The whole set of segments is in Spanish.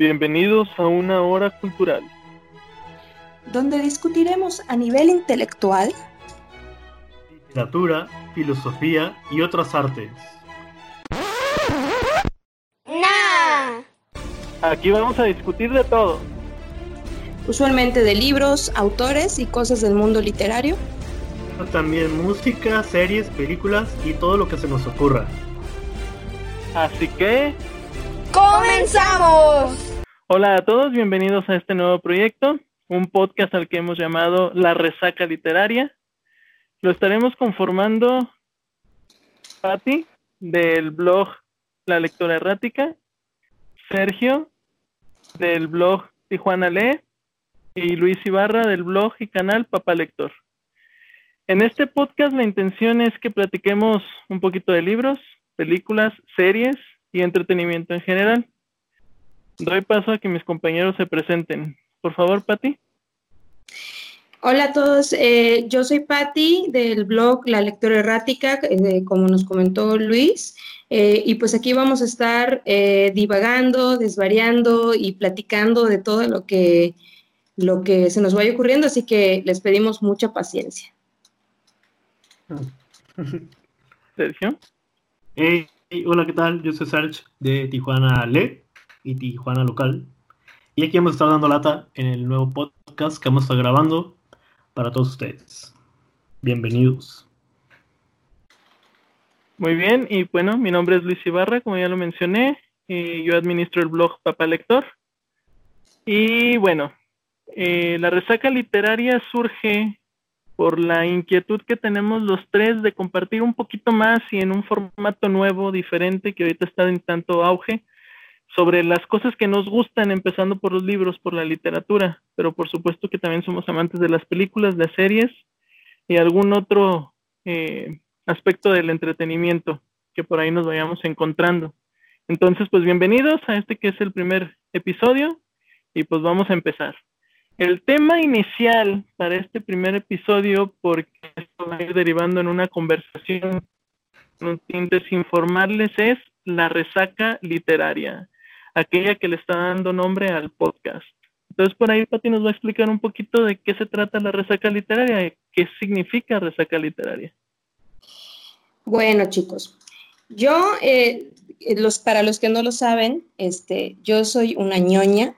Bienvenidos a una hora cultural. Donde discutiremos a nivel intelectual literatura, filosofía y otras artes. ¡Nah! Aquí vamos a discutir de todo. Usualmente de libros, autores y cosas del mundo literario. También música, series, películas y todo lo que se nos ocurra. Así que... ¡Comenzamos! Hola a todos, bienvenidos a este nuevo proyecto, un podcast al que hemos llamado La Resaca Literaria. Lo estaremos conformando Patti, del blog La Lectora Errática, Sergio, del blog Tijuana Lee, y Luis Ibarra, del blog y canal Papá Lector. En este podcast la intención es que platiquemos un poquito de libros, películas, series y entretenimiento en general. Doy paso a que mis compañeros se presenten. Por favor, Patti. Hola a todos, eh, yo soy Patti del blog La Lectora Errática, eh, como nos comentó Luis, eh, y pues aquí vamos a estar divagando, desvariando y platicando de todo lo que, lo que se nos vaya ocurriendo, así que les pedimos mucha paciencia. Sergio. hola, ¿qué tal? Yo soy Sergio de Tijuana Le y Tijuana Local. Y aquí hemos estado dando lata en el nuevo podcast que vamos a estar grabando para todos ustedes. Bienvenidos. Muy bien, y bueno, mi nombre es Luis Ibarra, como ya lo mencioné, y yo administro el blog Papá Lector. Y bueno, eh, la resaca literaria surge por la inquietud que tenemos los tres de compartir un poquito más y en un formato nuevo, diferente, que ahorita está en tanto auge, sobre las cosas que nos gustan, empezando por los libros, por la literatura, pero por supuesto que también somos amantes de las películas, de series y algún otro eh, aspecto del entretenimiento que por ahí nos vayamos encontrando. Entonces, pues bienvenidos a este que es el primer episodio y pues vamos a empezar. El tema inicial para este primer episodio, porque esto va a ir derivando en una conversación, no tintes informarles, es la resaca literaria aquella que le está dando nombre al podcast. Entonces por ahí Pati nos va a explicar un poquito de qué se trata la resaca literaria, qué significa resaca literaria. Bueno chicos, yo, eh, los, para los que no lo saben, este, yo soy una ñoña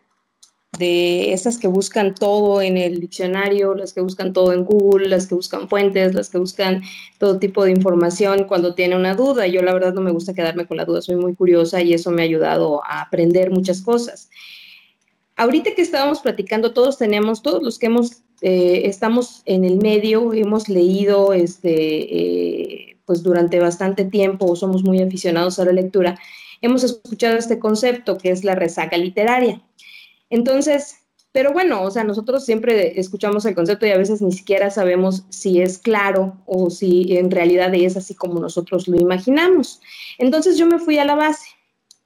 de esas que buscan todo en el diccionario, las que buscan todo en Google, las que buscan fuentes, las que buscan todo tipo de información cuando tiene una duda. Yo la verdad no me gusta quedarme con la duda, soy muy curiosa y eso me ha ayudado a aprender muchas cosas. Ahorita que estábamos platicando, todos tenemos, todos los que hemos, eh, estamos en el medio, hemos leído este, eh, pues durante bastante tiempo o somos muy aficionados a la lectura, hemos escuchado este concepto que es la resaca literaria. Entonces, pero bueno, o sea, nosotros siempre escuchamos el concepto y a veces ni siquiera sabemos si es claro o si en realidad es así como nosotros lo imaginamos. Entonces yo me fui a la base.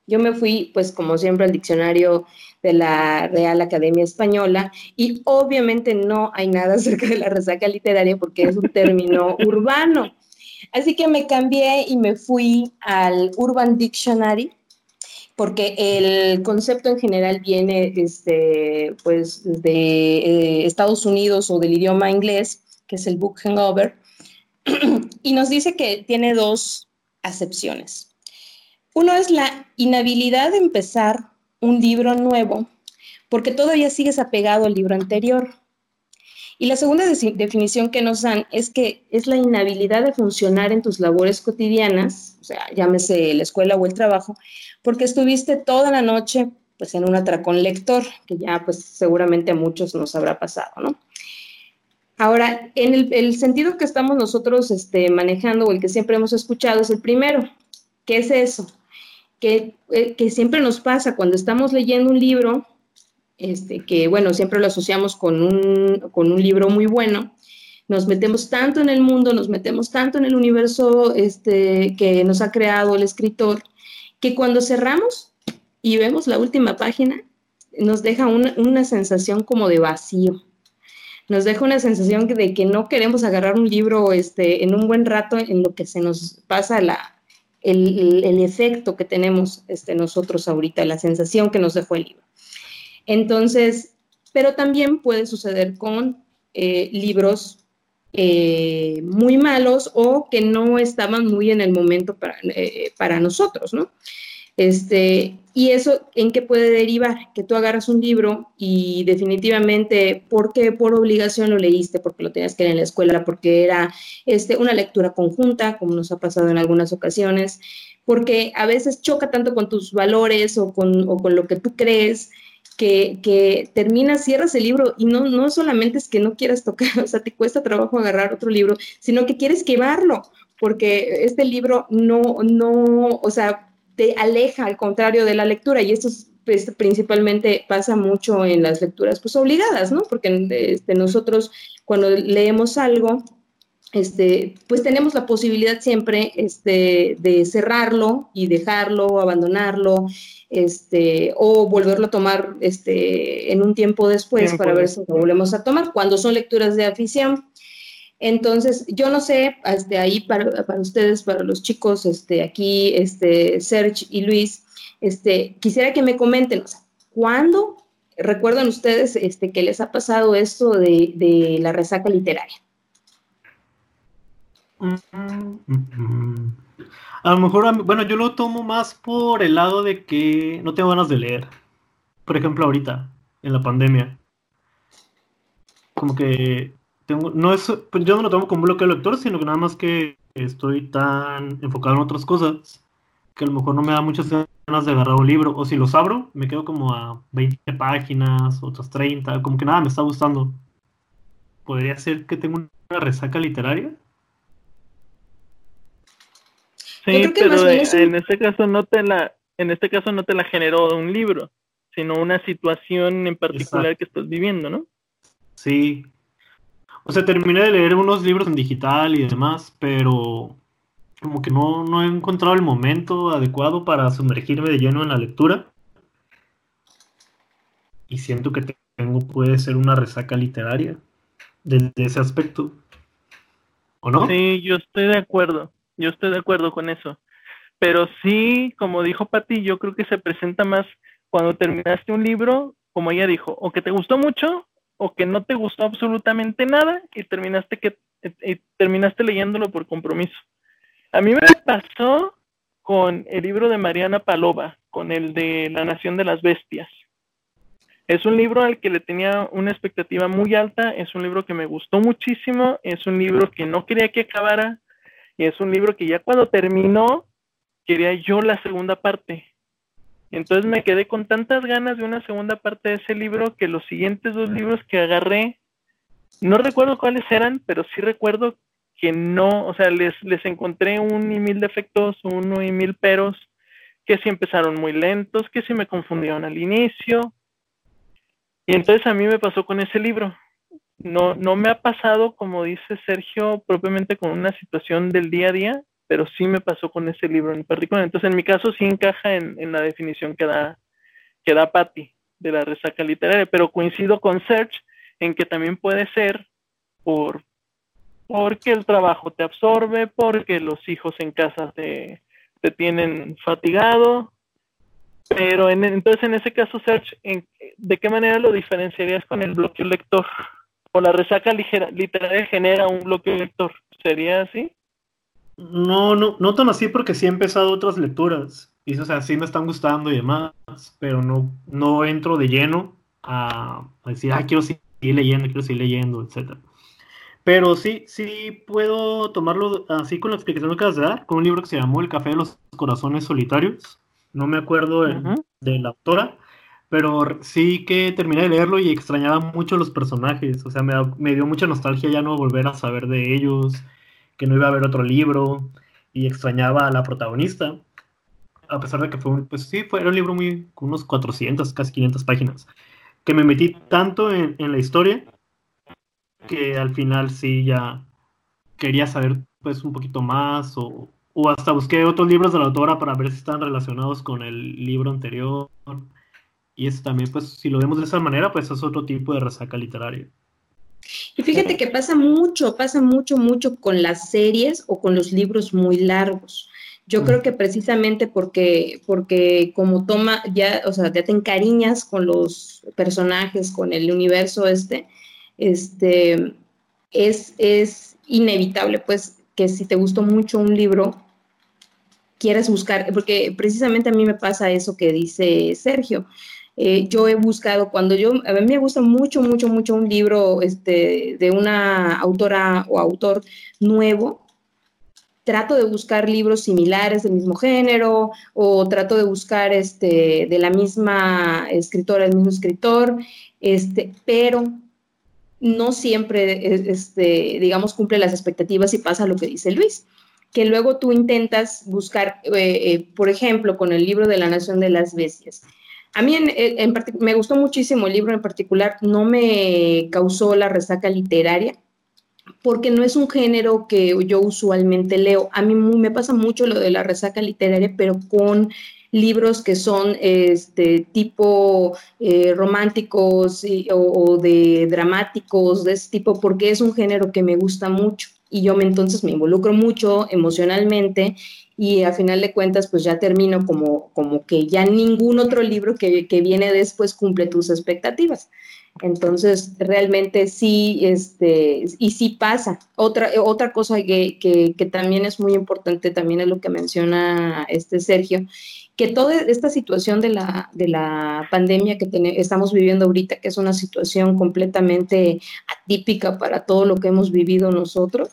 Yo me fui, pues como siempre, al diccionario de la Real Academia Española y obviamente no hay nada acerca de la resaca literaria porque es un término urbano. Así que me cambié y me fui al Urban Dictionary porque el concepto en general viene este, pues, de eh, Estados Unidos o del idioma inglés, que es el book hangover, y nos dice que tiene dos acepciones. Uno es la inhabilidad de empezar un libro nuevo porque todavía sigues apegado al libro anterior. Y la segunda definición que nos dan es que es la inhabilidad de funcionar en tus labores cotidianas, o sea, llámese la escuela o el trabajo, porque estuviste toda la noche pues en un atracón lector, que ya pues seguramente a muchos nos habrá pasado, ¿no? Ahora, en el, sentido que estamos nosotros este, manejando o el que siempre hemos escuchado es el primero. ¿Qué es eso? Que, eh, que siempre nos pasa cuando estamos leyendo un libro este, que bueno, siempre lo asociamos con un, libro muy bueno, nos metemos tanto en el mundo, nos metemos tanto en el universo este, que nos ha creado el escritor, que cuando cerramos y vemos la última página, nos deja una, sensación como de vacío. Nos deja una sensación de que no queremos agarrar un libro este, en un buen rato en lo que se nos pasa la, el, efecto que tenemos este, nosotros ahorita, la sensación que nos dejó el libro. Entonces, pero también puede suceder con eh, libros eh, muy malos o que no estaban muy en el momento para, eh, para nosotros, ¿no? Este, y eso, ¿en qué puede derivar? Que tú agarras un libro y definitivamente, ¿por qué? Por obligación lo leíste, porque lo tenías que leer en la escuela, porque era este, una lectura conjunta, como nos ha pasado en algunas ocasiones, porque a veces choca tanto con tus valores o con lo que tú crees, que, que, terminas, cierras el libro y no, no solamente es que no quieras tocar, o sea, te cuesta trabajo agarrar otro libro, sino que quieres quemarlo, porque este libro no, no, o sea, te aleja al contrario de la lectura y esto pues, principalmente pasa mucho en las lecturas pues obligadas, ¿no? Porque este, nosotros cuando leemos algo, este, pues tenemos la posibilidad siempre este, de cerrarlo y dejarlo, abandonarlo, este, o volverlo a tomar este, en un tiempo después para ver si lo volvemos a tomar, cuando son lecturas de afición. Entonces, yo no sé, este, ahí para, para, ustedes, para los chicos, este, aquí, este, Serge y Luis, este, quisiera que me comenten, o sea, ¿cuándo recuerdan ustedes este, que les ha pasado esto de, de la resaca literaria? A lo mejor, bueno, yo lo tomo más por el lado de que no tengo ganas de leer. Por ejemplo, ahorita, en la pandemia. Como que no es, pues, yo no lo tomo como un de lector, sino que nada más que estoy tan enfocado en otras cosas que a lo mejor no me da muchas ganas de agarrar un libro. O si los abro, me quedo como a 20 páginas, otras 30, como que nada me está gustando. ¿Podría ser que tengo una resaca literaria? Sí, pero en este caso no te la, en este caso no te la generó un libro, sino una situación en particular que estás viviendo, ¿no? Sí, o sea, terminé de leer unos libros en digital y demás, pero como que no, no he encontrado el momento adecuado para sumergirme de lleno en la lectura. Y siento que tengo, puede ser una resaca literaria desde ese aspecto. ¿O no? Sí, yo estoy de acuerdo. Yo estoy de acuerdo con eso. Pero sí, como dijo Pati, yo creo que se presenta más cuando terminaste un libro, como ella dijo, o que te gustó mucho o que no te gustó absolutamente nada y terminaste que terminaste leyéndolo por compromiso. A mí me pasó con el libro de Mariana Palova, con el de La Nación de las Bestias. Es un libro al que le tenía una expectativa muy alta, es un libro que me gustó muchísimo, es un libro que no quería que acabara y es un libro que ya cuando terminó quería yo la segunda parte. Entonces me quedé con tantas ganas de una segunda parte de ese libro que los siguientes dos libros que agarré, no recuerdo cuáles eran, pero sí recuerdo que no, o sea, les, les encontré un y mil defectos, uno y mil peros, que sí empezaron muy lentos, que sí me confundieron al inicio. Y entonces a mí me pasó con ese libro. No, no me ha pasado, como dice Sergio, propiamente con una situación del día a día, pero sí me pasó con ese libro en particular. Entonces, en mi caso sí encaja en, la definición que da, que da Patty de la resaca literaria, pero coincido con Serge en que también puede ser por porque el trabajo te absorbe, porque los hijos en casa te, te tienen fatigado, pero en, entonces en ese caso, Serge, ¿de qué manera lo diferenciarías con el bloqueo lector? ¿O la resaca literaria genera un bloqueo lector? ¿Sería así? No, no, no tan así porque sí he empezado otras lecturas. Y o sea, sí me están gustando y demás, pero no, no entro de lleno a, decir, ah, quiero seguir leyendo, quiero seguir leyendo, etc. Pero sí, sí puedo tomarlo así con la explicación que acabas de dar, con un libro que se llamó El Café de los Corazones Solitarios. No me acuerdo de, la autora, pero sí que terminé de leerlo y extrañaba mucho los personajes. O sea, me, me dio mucha nostalgia ya no volver a saber de ellos que no iba a haber otro libro y extrañaba a la protagonista, a pesar de que fue un, pues sí, fue, era un libro muy, con unos 400, casi 500 páginas, que me metí tanto en, la historia que al final sí ya quería saber pues un poquito más o, o hasta busqué otros libros de la autora para ver si están relacionados con el libro anterior. Y eso también, pues, si lo vemos de esa manera, pues es otro tipo de resaca literaria. Y fíjate que pasa mucho, pasa mucho, mucho con las series o con los libros muy largos. Yo creo que precisamente porque, porque como toma, ya, o sea, ya te encariñas con los personajes, con el universo este, este, es, es inevitable, pues, que si te gustó mucho un libro, quieres buscar, porque precisamente a mí me pasa eso que dice Sergio. Eh, yo he buscado, cuando yo, a mí me gusta mucho, mucho, mucho un libro este, de una autora o autor nuevo, trato de buscar libros similares del mismo género o trato de buscar este, de la misma escritora, el mismo escritor, este, pero no siempre, este, digamos, cumple las expectativas y pasa lo que dice Luis, que luego tú intentas buscar, eh, eh, por ejemplo, con el libro de la Nación de las Bestias. A mí en, me gustó muchísimo el libro en particular, no me causó la resaca literaria, porque no es un género que yo usualmente leo. A mí me pasa mucho lo de la resaca literaria, pero con libros que son este tipo eh, románticos o, de dramáticos de ese tipo porque es un género que me gusta mucho y yo me entonces me involucro mucho emocionalmente y a final de cuentas pues ya termino como, como que ya ningún otro libro que, que viene después cumple tus expectativas. Entonces, realmente sí, este, y sí pasa. Otra, otra cosa que, que, también es muy importante, también es lo que menciona este Sergio, que toda esta situación de la, de la pandemia que estamos viviendo ahorita, que es una situación completamente atípica para todo lo que hemos vivido nosotros,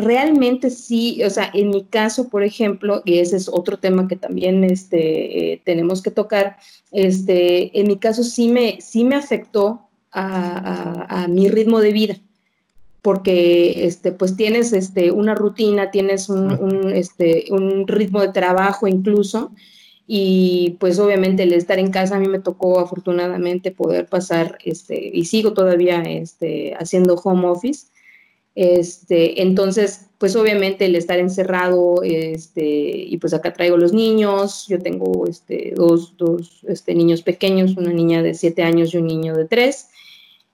realmente sí, o sea, en mi caso, por ejemplo, y ese es otro tema que también este, eh, tenemos que tocar, este, en mi caso sí me, sí me afectó a, mi ritmo de vida, porque este, pues tienes este, una rutina, tienes un, este, un ritmo de trabajo incluso, y pues obviamente el estar en casa a mí me tocó afortunadamente poder pasar, este, y sigo todavía este, haciendo home office, este, entonces, pues obviamente el estar encerrado, este, y pues acá traigo los niños, yo tengo este, dos, dos este, niños pequeños, una niña de siete años y un niño de tres.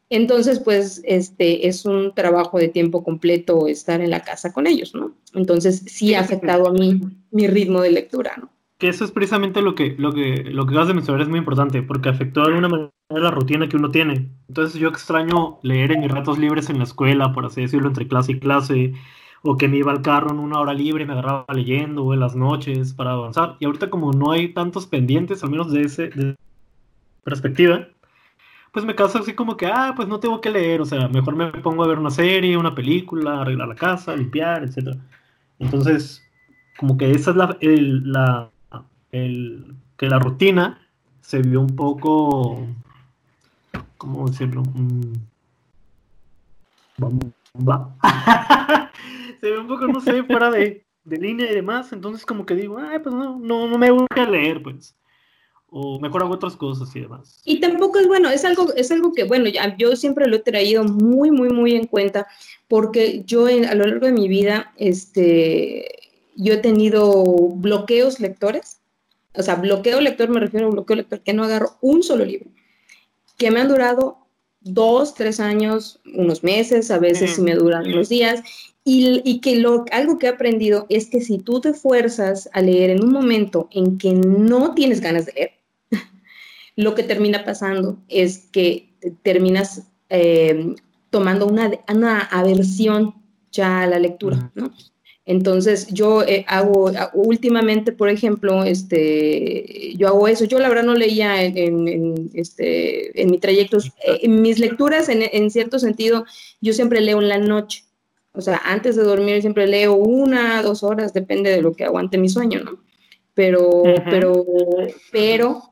Entonces, pues este, es un trabajo de tiempo completo estar en la casa con ellos, ¿no? Entonces, sí ha afectado a mí mi ritmo de lectura, ¿no? Que eso es precisamente lo que, lo que, lo que acabas de mencionar es muy importante, porque afectó de alguna manera la rutina que uno tiene. Entonces yo extraño leer en mis ratos libres en la escuela, por así decirlo, entre clase y clase, o que me iba al carro en una hora libre y me agarraba leyendo, o en las noches para avanzar. Y ahorita como no hay tantos pendientes, al menos de esa perspectiva, pues me caso así como que, ah, pues no tengo que leer, o sea, mejor me pongo a ver una serie, una película, arreglar la casa, limpiar, etc. Entonces, como que esa es la el, que la rutina se vio un poco, ¿cómo decirlo? Mm, se ve un poco, no sé, fuera de, de, línea y demás, entonces como que digo, ay, pues no, no, no me gusta leer, pues. O mejor hago otras cosas y demás. Y tampoco es bueno, es algo, es algo que, bueno, ya, yo siempre lo he traído muy, muy, muy en cuenta, porque yo a lo largo de mi vida, este, yo he tenido bloqueos lectores o sea, bloqueo lector, me refiero a un bloqueo lector que no agarro un solo libro, que me han durado dos, tres años, unos meses, a veces me duran unos días, y, que lo, algo que he aprendido es que si tú te fuerzas a leer en un momento en que no tienes ganas de leer, lo que termina pasando es que terminas eh, tomando una, una aversión ya a la lectura, ¿no? Entonces, yo eh, hago, últimamente, por ejemplo, este, yo hago eso. Yo la verdad no leía en, este, en mi trayecto. En mis lecturas, en, cierto sentido, yo siempre leo en la noche. O sea, antes de dormir siempre leo una, dos horas, depende de lo que aguante mi sueño, ¿no? Pero, pero, pero,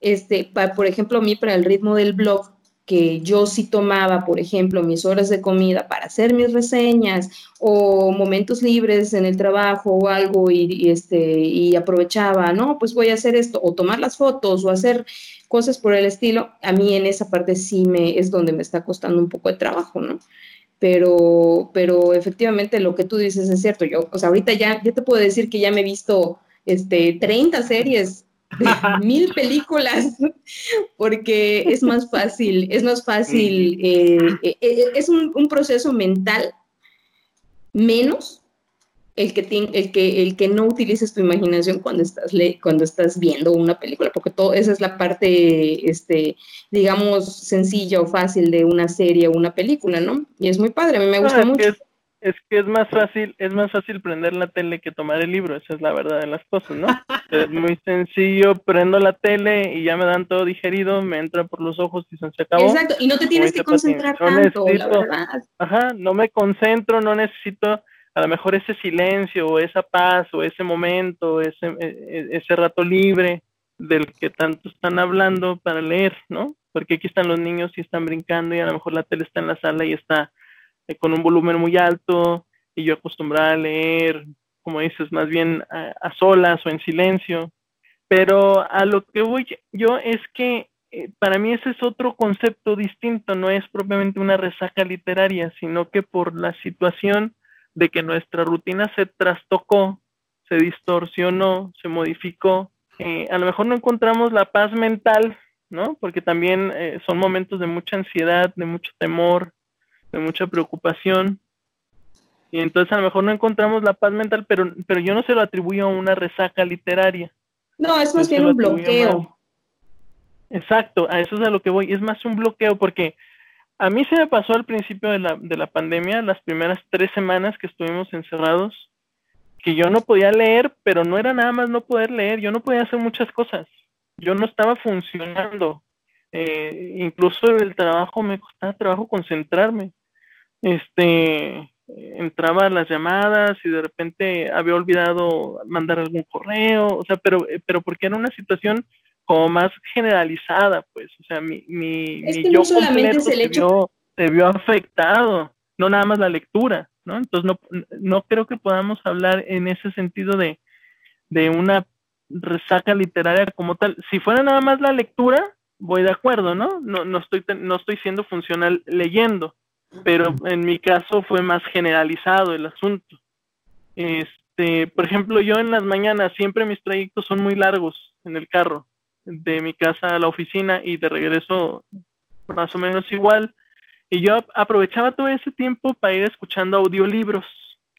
este, por ejemplo, a mí para el ritmo del blog, que yo sí tomaba, por ejemplo, mis horas de comida para hacer mis reseñas o momentos libres en el trabajo o algo y, este, y aprovechaba, no, pues voy a hacer esto o tomar las fotos o hacer cosas por el estilo, a mí en esa parte sí me es donde me está costando un poco de trabajo, ¿no? Pero, pero efectivamente lo que tú dices es cierto, yo, o sea, ahorita ya, ya te puedo decir que ya me he visto este, 30 series mil películas, porque es más fácil, es más fácil, eh, eh, eh, es un, proceso mental menos el que, el que, el que no utilices tu imaginación cuando estás, cuando estás viendo una película, porque todo, esa es la parte, este, digamos, sencilla o fácil de una serie o una película, ¿no? Y es muy padre, a mí me gusta mucho es que es más fácil, es más fácil prender la tele que tomar el libro, esa es la verdad de las cosas, ¿no? es muy sencillo, prendo la tele y ya me dan todo digerido, me entra por los ojos y se acabó. Exacto, y no te tienes que concentrar tanto, la verdad. Ajá, no me concentro, no necesito a lo mejor ese silencio o esa paz o ese momento, ese, e, e, ese rato libre del que tanto están hablando para leer, ¿no? Porque aquí están los niños y están brincando y a lo mejor la tele está en la sala y está eh, con un volumen muy alto y yo acostumbrada a leer, como dices, más bien a, solas o en silencio. Pero a lo que voy yo es que eh, para mí ese es otro concepto distinto, no es propiamente una resaca literaria, sino que por la situación de que nuestra rutina se trastocó, se distorsionó, se modificó, eh, a lo mejor no encontramos la paz mental, ¿no? Porque también son momentos de mucha ansiedad, de mucho temor, de mucha preocupación. Y entonces a lo mejor no encontramos la paz mental, pero, pero yo no se lo atribuyo a una resaca literaria. No, es más bien un bloqueo. Exacto, a eso es a lo que voy. Es más un bloqueo porque a mí se me pasó al principio de la, de la pandemia, las primeras tres semanas que estuvimos encerrados, que yo no podía leer, pero no era nada más no poder leer, yo no podía hacer muchas cosas. Yo no estaba funcionando. Eh, incluso el trabajo me costaba trabajo concentrarme este, entraba las llamadas y de repente había olvidado mandar algún correo, o sea, pero, eh, pero porque era una situación como más generalizada, pues, o sea, mi, mi, yo completo se, vio, se vio afectado, no nada más la lectura, ¿no? Entonces no, no creo que podamos hablar en ese sentido de, de una resaca literaria como tal. Si fuera nada más la lectura, voy de acuerdo, ¿no? No, no, estoy, no estoy siendo funcional leyendo, pero en mi caso fue más generalizado el asunto. Este, por ejemplo, yo en las mañanas siempre mis trayectos son muy largos en el carro, de mi casa a la oficina y de regreso más o menos igual. Y yo aprovechaba todo ese tiempo para ir escuchando audiolibros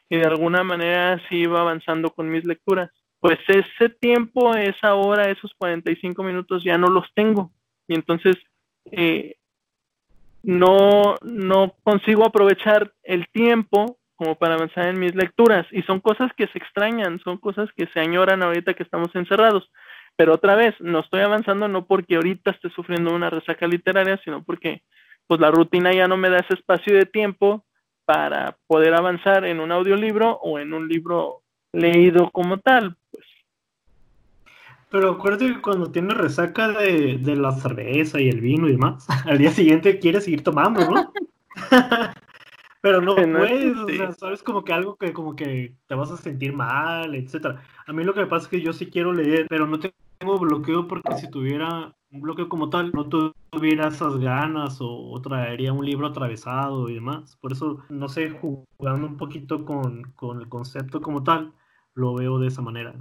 y de alguna manera así iba avanzando con mis lecturas. Pues ese tiempo, esa hora, esos 45 minutos ya no los tengo. Y entonces eh, no, no consigo aprovechar el tiempo como para avanzar en mis lecturas. Y son cosas que se extrañan, son cosas que se añoran ahorita que estamos encerrados. Pero otra vez, no estoy avanzando no porque ahorita esté sufriendo una resaca literaria, sino porque pues la rutina ya no me da ese espacio de tiempo para poder avanzar en un audiolibro o en un libro leído como tal. Pero acuérdate que cuando tienes resaca de, la cerveza y el vino y demás, al día siguiente quieres seguir tomando, ¿no? Pero no puedes, o sea, sabes como que algo que como que te vas a sentir mal, etcétera. A mí lo que me pasa es que yo sí quiero leer, pero no tengo bloqueo porque si tuviera un bloqueo como tal, no tuviera esas ganas o, traería un libro atravesado y demás. Por eso, no sé, jugando un poquito con, con el concepto como tal, lo veo de esa manera.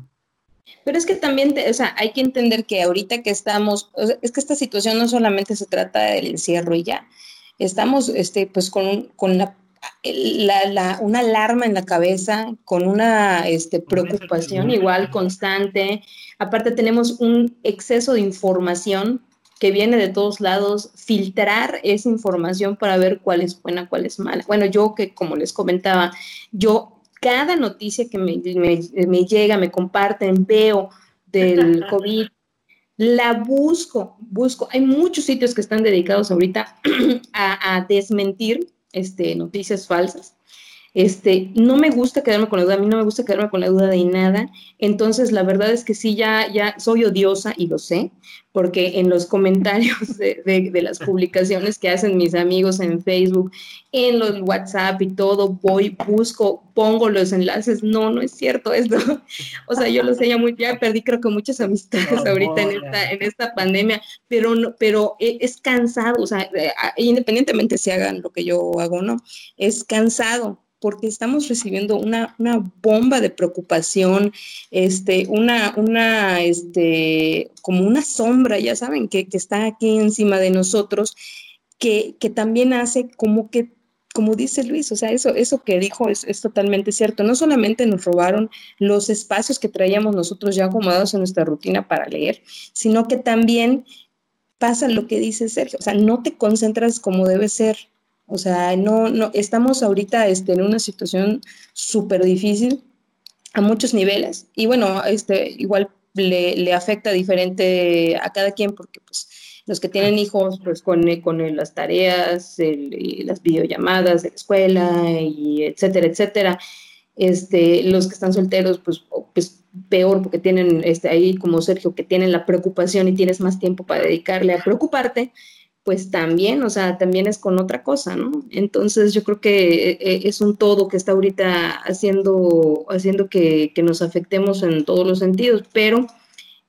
Pero es que también, o sea, hay que entender que ahorita que estamos, es que esta situación no solamente se trata del encierro y ya, estamos, este, pues con, con la, la, una alarma en la cabeza, con una este, preocupación igual constante. Aparte tenemos un exceso de información que viene de todos lados, filtrar esa información para ver cuál es buena, cuál es mala. Bueno, yo que como les comentaba, yo cada noticia que me, llega, me comparten, veo del COVID, la busco, busco. Hay muchos sitios que están dedicados ahorita a, desmentir este, noticias falsas. Este, no me gusta quedarme con la duda, a mí no me gusta quedarme con la duda de nada. Entonces, la verdad es que sí, ya, ya soy odiosa y lo sé, porque en los comentarios de, de, las publicaciones que hacen mis amigos en Facebook, en los WhatsApp y todo, voy, busco, pongo los enlaces. No, no es cierto esto. O sea, yo lo sé ya muy, ya perdí creo que muchas amistades ahorita en esta, en esta pandemia, pero, no, pero e, es cansado, o sea, eh, independientemente si hagan lo que yo hago o no, es cansado porque estamos recibiendo una, bomba de preocupación, este, una, una, este, como una sombra, ya saben, que, está aquí encima de nosotros, que, que también hace como que como dice Luis, o sea, eso, eso que dijo es, es, totalmente cierto. No solamente nos robaron los espacios que traíamos nosotros ya acomodados en nuestra rutina para leer, sino que también pasa lo que dice Sergio, o sea, no te concentras como debe ser. O sea, no, no, estamos ahorita este, en una situación súper difícil a muchos niveles. Y bueno, este, igual le, le afecta diferente a cada quien porque pues los que tienen hijos, pues con, con las tareas, las videollamadas de la escuela, y etcétera, etcétera. Este, los que están solteros, pues, pues peor, porque tienen este, ahí, como Sergio, que tienen la preocupación y tienes más tiempo para dedicarle a preocuparte, pues también, o sea, también es con otra cosa, ¿no? Entonces yo creo que eh, es un todo que está ahorita haciendo, haciendo que, que nos afectemos en todos los sentidos, pero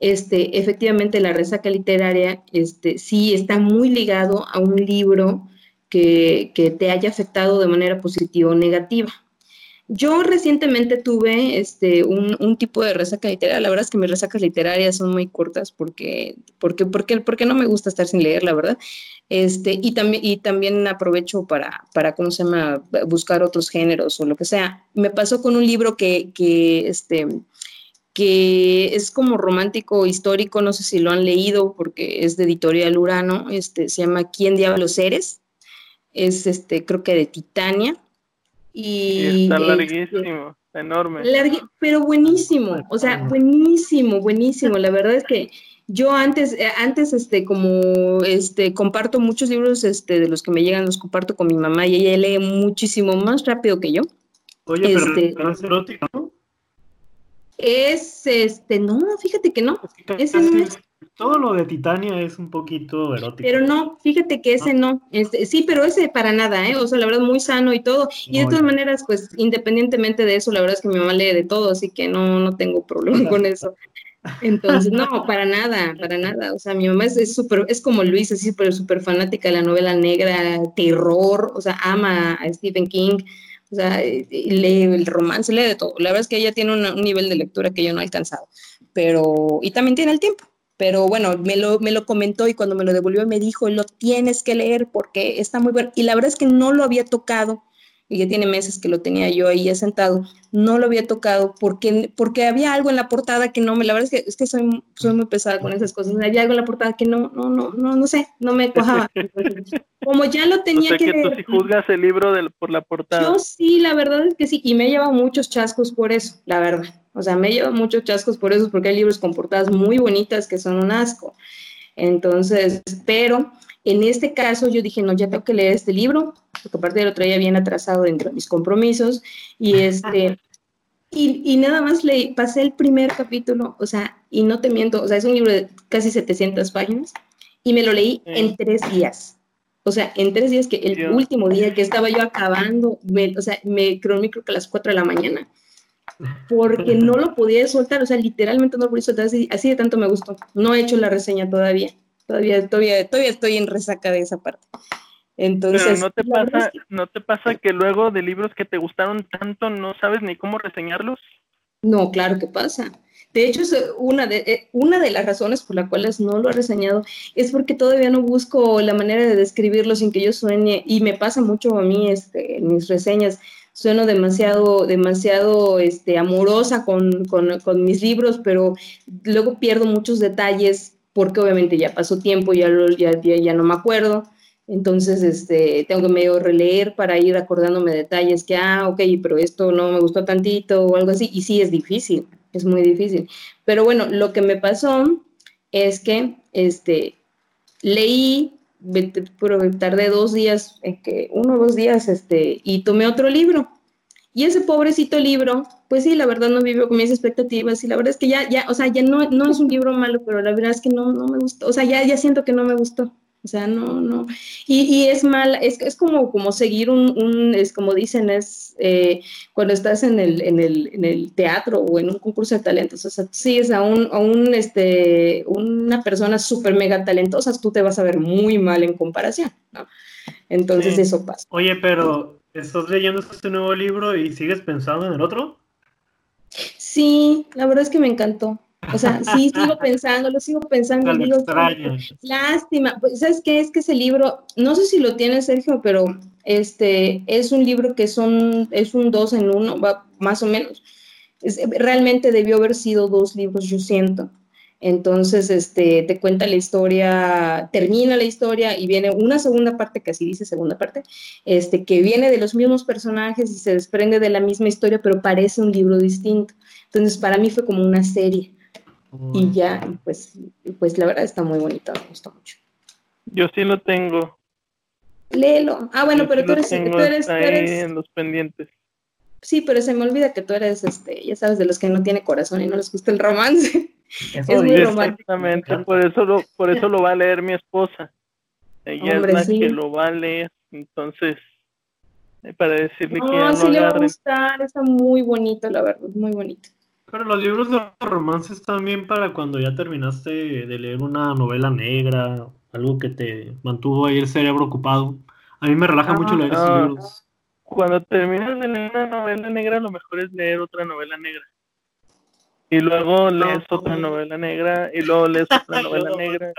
este, efectivamente la resaca literaria este, sí está muy ligado a un libro que, te haya afectado de manera positiva o negativa. Yo recientemente tuve este, un, tipo de resaca literaria. La verdad es que mis resacas literarias son muy cortas porque, porque, porque, porque no me gusta estar sin leer, la verdad. Este, y, también, y también aprovecho para, para, ¿cómo se llama?, buscar otros géneros o lo que sea. Me pasó con un libro que, que este, que es como romántico histórico, no sé si lo han leído porque es de editorial Urano, este, se llama ¿Quién diablos eres? Es este, creo que de Titania. Y, está larguísimo, enorme. pero buenísimo, o sea, buenísimo, buenísimo. La verdad es que yo antes, eh, antes, este, como este, comparto muchos libros este, de los que me llegan, los comparto con mi mamá y ella lee muchísimo más rápido que yo. Oye, pero, este, es erótico, ¿no? Es este, no, fíjate que no. ese no es. Todo lo de Titania es un poquito erótico. Pero no, fíjate que ese no. Este, sí, pero ese para nada, ¿eh? O sea, la verdad, muy sano y todo. Y de todas maneras, pues, independientemente de eso, la verdad es que mi mamá lee de todo, así que no, no tengo problema con eso. Entonces, no, para nada, para nada. O sea, mi mamá es súper, es, como Luis, así súper, súper fanática de la novela negra, terror, o sea, ama a Stephen King. O sea, lee el romance, lee de todo. La verdad es que ella tiene un nivel de lectura que yo no he alcanzado, pero, y también tiene el tiempo. Pero bueno, me lo, me lo comentó y cuando me lo devolvió me dijo, lo tienes que leer porque está muy bueno. Y la verdad es que no lo había tocado y ya tiene meses que lo tenía yo ahí sentado, no lo había tocado porque, porque había algo en la portada que no me, la verdad es que, es que soy, soy muy pesada con esas cosas, había algo en la portada que no, no, no, no, no sé, no me cuajaba. Como ya lo tenía o sea, que, tú sí juzgas el libro por la portada. Yo sí, la verdad es que sí, y me he llevado muchos chascos por eso, la verdad. O sea, me he llevado muchos chascos por eso, porque hay libros con portadas muy bonitas que son un asco. Entonces, pero en este caso yo dije, no, ya tengo que leer este libro, porque aparte lo traía bien atrasado dentro de mis compromisos, y este, y, y, nada más le pasé el primer capítulo, o sea, y no te miento, o sea, es un libro de casi 700 páginas, y me lo leí en tres días. O sea, en tres días que el último día que estaba yo acabando, o sea, me creo, creo que a las 4 de la mañana, porque no lo podía soltar, o sea, literalmente no lo podía soltar, así, así de tanto me gustó. No he hecho la reseña todavía. Todavía, todavía, todavía estoy en resaca de esa parte. Entonces, no te pasa, que... no te pasa que luego de libros que te gustaron tanto no sabes ni cómo reseñarlos. No, claro que pasa. De hecho, es una de, eh, una de las razones por las cuales no lo he reseñado es porque todavía no busco la manera de describirlo sin que yo sueñe, y me pasa mucho a mí este, en mis reseñas, sueno demasiado, demasiado este, amorosa con, con, con mis libros, pero luego pierdo muchos detalles porque obviamente ya pasó tiempo, ya, ya, ya, no me acuerdo. Entonces, este, tengo que medio releer para ir acordándome detalles que, ah, ok, pero esto no me gustó tantito o algo así. Y sí, es difícil, es muy difícil. Pero bueno, lo que me pasó es que, este, leí, pero tardé dos días, que uno o dos días, este, y tomé otro libro. Y ese pobrecito libro, pues sí, la verdad no vivió con mis expectativas y la verdad es que ya, ya, o sea, ya no, no es un libro malo, pero la verdad es que no, no me gustó, o sea, ya, ya siento que no me gustó. O sea, no, no. Y, y es mal, es, es como, como seguir un, un, es como dicen, es eh, cuando estás en el, en, el, en el teatro o en un concurso de talentos. O sea, si es a, un, a un, este, una persona súper mega talentosa, tú te vas a ver muy mal en comparación, ¿no? Entonces eso pasa. Oye, pero ¿estás leyendo este nuevo libro y sigues pensando en el otro? Sí, la verdad es que me encantó. O sea, sí, sigo pensando, lo sigo pensando. Digo, lástima. Pues, ¿Sabes qué? Es que ese libro, no sé si lo tiene Sergio, pero este es un libro que son, es un dos en uno, va, más o menos. realmente debió haber sido dos libros, yo siento. Entonces, este, te cuenta la historia, termina la historia y viene una segunda parte, que así dice segunda parte, este, que viene de los mismos personajes y se desprende de la misma historia, pero parece un libro distinto. Entonces, para mí fue como una serie. Y ya, pues, pues la verdad está muy bonita, me gustó mucho. Yo sí lo tengo. Léelo. Ah, bueno, pero tú, eres, tú, eres, en los pendientes. Sí, pero se me olvida que tú eres, este, ya sabes, de los que no tiene corazón y no les gusta el romance. es muy romántico. Exactamente, por eso lo, por eso lo va a leer mi esposa. Ella es la que lo va a leer, entonces, eh, para decirle que no sí le va a gustar, está muy bonito, la verdad, muy bonito. Pero los libros de romance están bien para cuando ya terminaste de leer una novela negra, algo que te mantuvo ahí el cerebro ocupado. A mí me relaja mucho leer esos libros. Cuando terminas de leer una novela negra, lo mejor es leer otra novela negra. Y luego lees otra novela negra, y luego lees otra novela negra,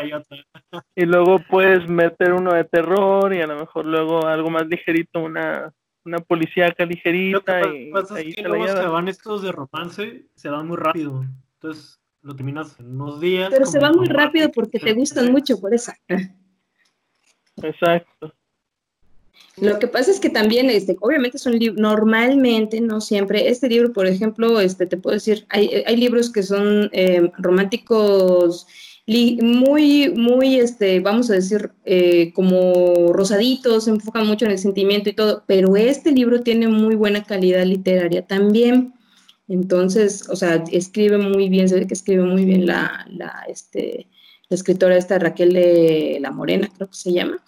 y luego puedes meter uno de terror, y a lo mejor luego algo más ligerito, una, una policíaca ligerita. Lo que pasa es que luego se van estos de romance, se van muy rápido. Entonces lo terminas en unos días. Pero se van muy rápido porque te gustan mucho, por eso. Exacto. Lo que pasa es que también, este, obviamente son libros, normalmente, no siempre, este libro, por ejemplo, este, te puedo decir, hay, hay libros que son eh, románticos muy, muy, este, vamos a decir, eh, como rosaditos, se enfocan mucho en el sentimiento y todo, pero este libro tiene muy buena calidad literaria también. Entonces, o sea, escribe muy bien, se ve que escribe muy bien la, la, este, la escritora esta Raquel de La Morena, creo que se llama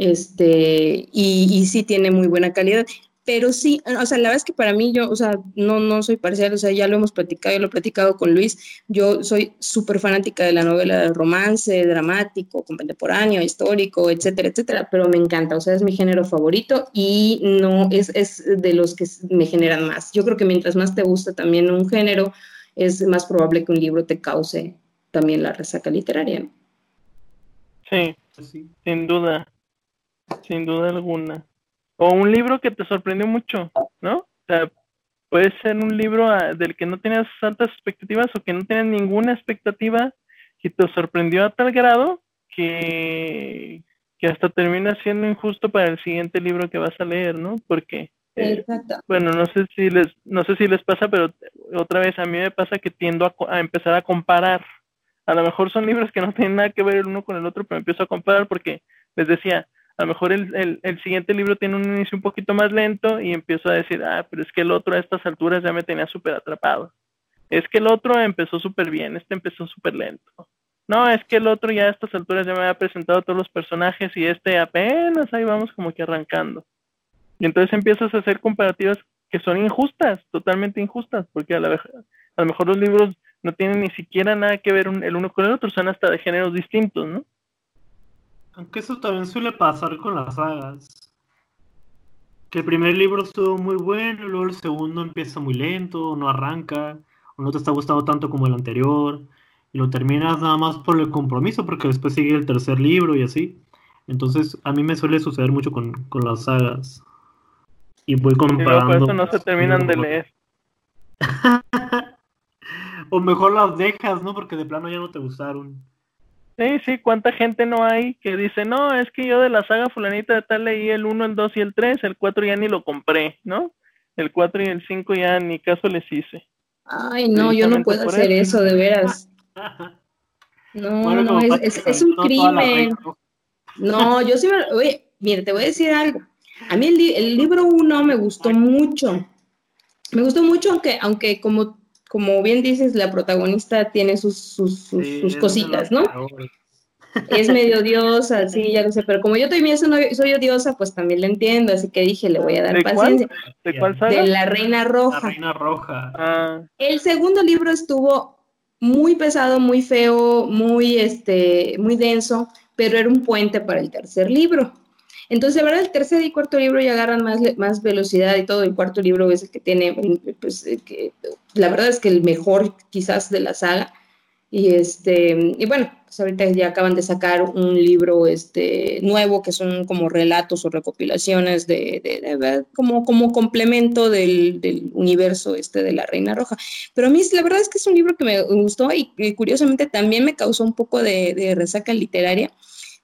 este, y, sí tiene muy buena calidad. Pero sí, o sea, la verdad es que para mí yo, o sea, no, no soy parcial, o sea, ya lo hemos platicado, yo lo he platicado con Luis, yo soy súper fanática de la novela de romance, dramático, contemporáneo, histórico, etcétera, etcétera, pero me encanta, o sea, es mi género favorito y no es, es de los que me generan más. Yo creo que mientras más te gusta también un género, es más probable que un libro te cause también la resaca literaria, ¿no? Sí, sí. sin duda sin duda alguna. O un libro que te sorprendió mucho, ¿no? O sea, puede ser un libro ah, del que no tenías tantas expectativas o que no tenías ninguna expectativa y te sorprendió a tal grado que, que hasta termina siendo injusto para el siguiente libro que vas a leer, ¿no? Porque eh, bueno, no sé si les no sé si les pasa, pero otra vez a mí me pasa que tiendo a, a empezar a comparar. A lo mejor son libros que no tienen nada que ver el uno con el otro, pero empiezo a comparar porque les decía, a lo mejor el, el, siguiente libro tiene un inicio un poquito más lento y empiezo a decir, ah, pero es que el otro a estas alturas ya me tenía súper atrapado. Es que el otro empezó súper bien, este empezó súper lento. No, es que el otro ya a estas alturas ya me había presentado todos los personajes y este apenas ahí vamos como que arrancando. Y entonces empiezas a hacer comparativas que son injustas, totalmente injustas, porque a, la, a lo mejor los libros no tienen ni siquiera nada que ver el uno con el otro, son hasta de géneros distintos, ¿no? Aunque eso también suele pasar con las sagas. Que el primer libro estuvo muy bueno, luego el segundo empieza muy lento, no arranca, o no te está gustando tanto como el anterior, y lo terminas nada más por el compromiso, porque después sigue el tercer libro y así. Entonces, a mí me suele suceder mucho con, las sagas. Y voy comparando. por eso no se terminan de leer. o mejor las dejas, ¿no? Porque de plano ya no te gustaron. Sí, sí, cuánta gente no hay que dice, no, es que yo de la saga fulanita de tal leí el 1, el 2 y el 3, el 4 ya ni lo compré, ¿no? El 4 y el 5 ya ni caso les hice. Ay, no, yo no puedo hacer eso. de veras. No, no, es, es, un crimen. No, yo sí, oye, mire, te voy a decir algo. A mí el, el libro 1 me gustó mucho. Me gustó mucho, aunque, aunque como como bien dices, la protagonista tiene sus, sus, sus, cositas, ¿no? Es medio odiosa, sí, ya lo sé, pero como yo también soy, soy, odiosa, pues también la entiendo, así que dije, le voy a dar paciencia. ¿De cuál? De La Reina Roja. La Reina Roja. Ah. El segundo libro estuvo muy pesado, muy feo, muy, este, muy denso, pero era un puente para el tercer libro. Entonces, de verdad, el tercer y cuarto libro ya agarran más, más velocidad y todo. El cuarto libro es el que tiene, pues, que, la verdad es que el mejor quizás de la saga. Y este, y bueno, pues ahorita ya acaban de sacar un libro este, nuevo que son como relatos o recopilaciones de, de, como, como complemento del, del, universo este de la Reina Roja. Pero a mí la verdad es que es un libro que me gustó y, curiosamente también me causó un poco de, resaca literaria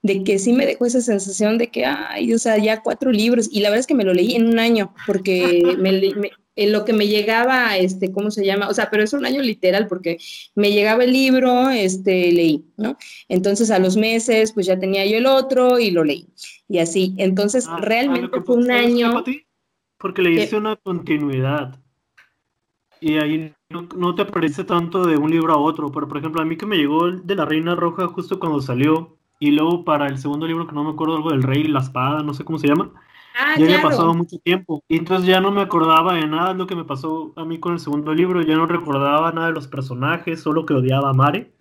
de que sí me dejó esa sensación de que, ay, o sea, ya cuatro libros, y la verdad es que me lo leí en un año, porque me, me, en lo que me llegaba, este, ¿cómo se llama? O sea, pero es un año literal porque me llegaba el libro, este, leí, ¿no? Entonces a los meses, pues ya tenía yo el otro y lo leí. Y así, entonces ah, realmente fue un año... Porque le hice una continuidad. Y ahí no, te aparece tanto de un libro a otro, pero por ejemplo, a mí que me llegó el de la Reina Roja justo cuando salió, y luego para el segundo libro que no me acuerdo algo del Rey y la Espada, no sé cómo se llama, Ah, ya había pasado mucho tiempo. Y entonces ya no me acordaba de nada de lo que me pasó a mí con el segundo libro. Ya no recordaba nada de los personajes, solo que odiaba a Mare.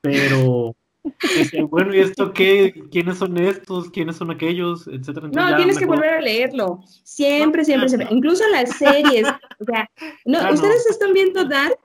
Pero, bueno, ¿y esto qué? ¿Quiénes son estos? ¿Quiénes son aquellos? Etcétera. no, tienes que volver a leerlo. Siempre, siempre, siempre. Incluso las series. o sea, no, ah, ¿ustedes están viendo Dark?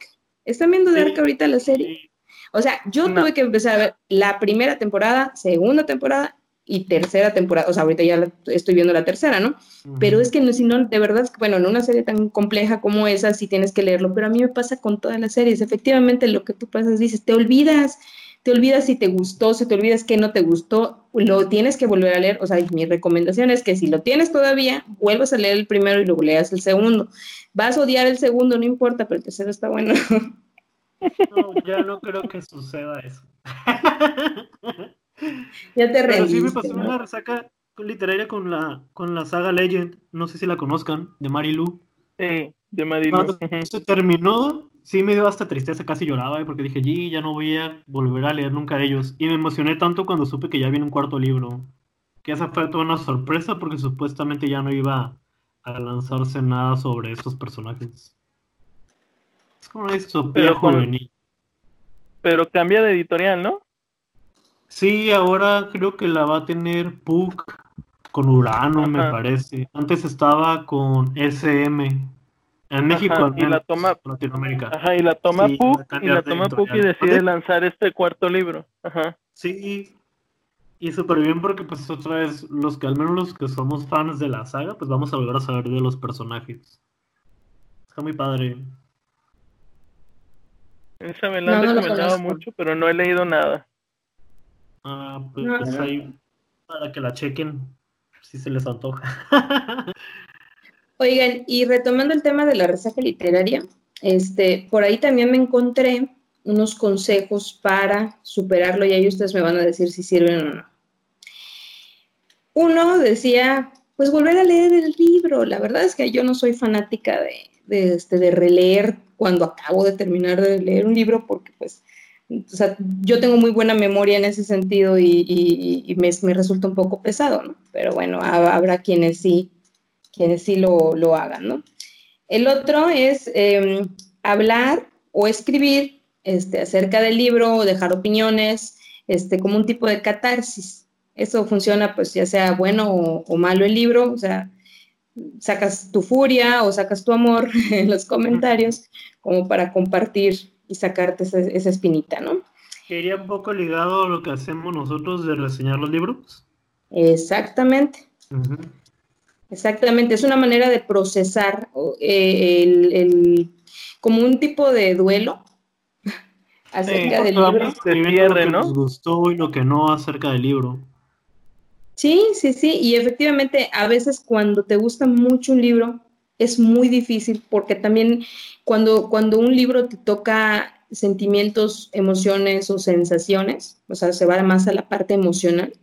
¿Están viendo Dark ahorita la serie? O sea, yo tuve que empezar a ver la primera temporada, segunda temporada y tercera temporada, o sea, ahorita ya estoy viendo la tercera, ¿no? Pero es que no, si no, de verdad, bueno, en una serie tan compleja como esa, sí tienes que leerlo, pero a mí me pasa con todas las series, efectivamente lo que tú pasas, dices, te olvidas, te olvidas si te gustó, si te olvidas que no te gustó, lo tienes que volver a leer, o sea, mi recomendación es que si lo tienes todavía, vuelvas a leer el primero y luego leas el segundo. Vas a odiar el segundo, no importa, pero el tercero está bueno. No, ya no creo que suceda eso. ya te Pero sí me pasó una resaca literaria con la, con la saga Legend, no sé si la conozcan, de Marilu. Sí, de Marilu. se terminó, sí me dio hasta tristeza, casi lloraba, eh, porque dije, ya no voy a volver a leer nunca ellos. Y me emocioné tanto cuando supe que ya viene un cuarto libro. Que esa fue toda una sorpresa, porque supuestamente ya no iba a lanzarse nada sobre estos personajes. Es como una distopía juvenil. Pero cambia de editorial, ¿no? Sí, ahora creo que la va a tener Puck con Urano, me parece. Antes estaba con SM. En México, y la toma, Latinoamérica. Ajá, y la toma Puck, y la toma Puck y decide lanzar este cuarto libro. Ajá. Sí, y súper bien porque pues otra vez, los que al menos los que somos fans de la saga, pues vamos a volver a saber de los personajes. Está muy padre. Esa me la han recomendado mucho, pero no he leído nada. Ah, pues, pues ahí para que la chequen si se les antoja. Oigan, y retomando el tema de la resaca literaria, este, por ahí también me encontré unos consejos para superarlo y ahí ustedes me van a decir si sirven o no. Uno decía, pues volver a leer el libro. La verdad es que yo no soy fanática de, de, este, de releer cuando acabo de terminar de leer un libro porque pues o sea, yo tengo muy buena memoria en ese sentido y, me, resulta un poco pesado, ¿no? Pero bueno, habrá quienes sí, quienes sí lo, hagan, ¿no? El otro es em, hablar o escribir este, acerca del libro o dejar opiniones, este, como un tipo de catarsis. Eso funciona, pues, ya sea bueno o, o malo el libro, o sea, sacas tu furia o sacas tu amor en los comentarios como para compartir y sacarte esa, espinita, ¿no? Iría un poco ligado a lo que hacemos nosotros de reseñar los libros. Exactamente. Exactamente, es una manera de procesar eh, el, como un tipo de duelo acerca del libro. lo que nos gustó y lo que no acerca del libro. Sí, sí, sí, y efectivamente a veces cuando te gusta mucho un libro es muy difícil porque también cuando, cuando un libro te toca sentimientos, emociones o sensaciones, o sea, se va más a la parte emocional,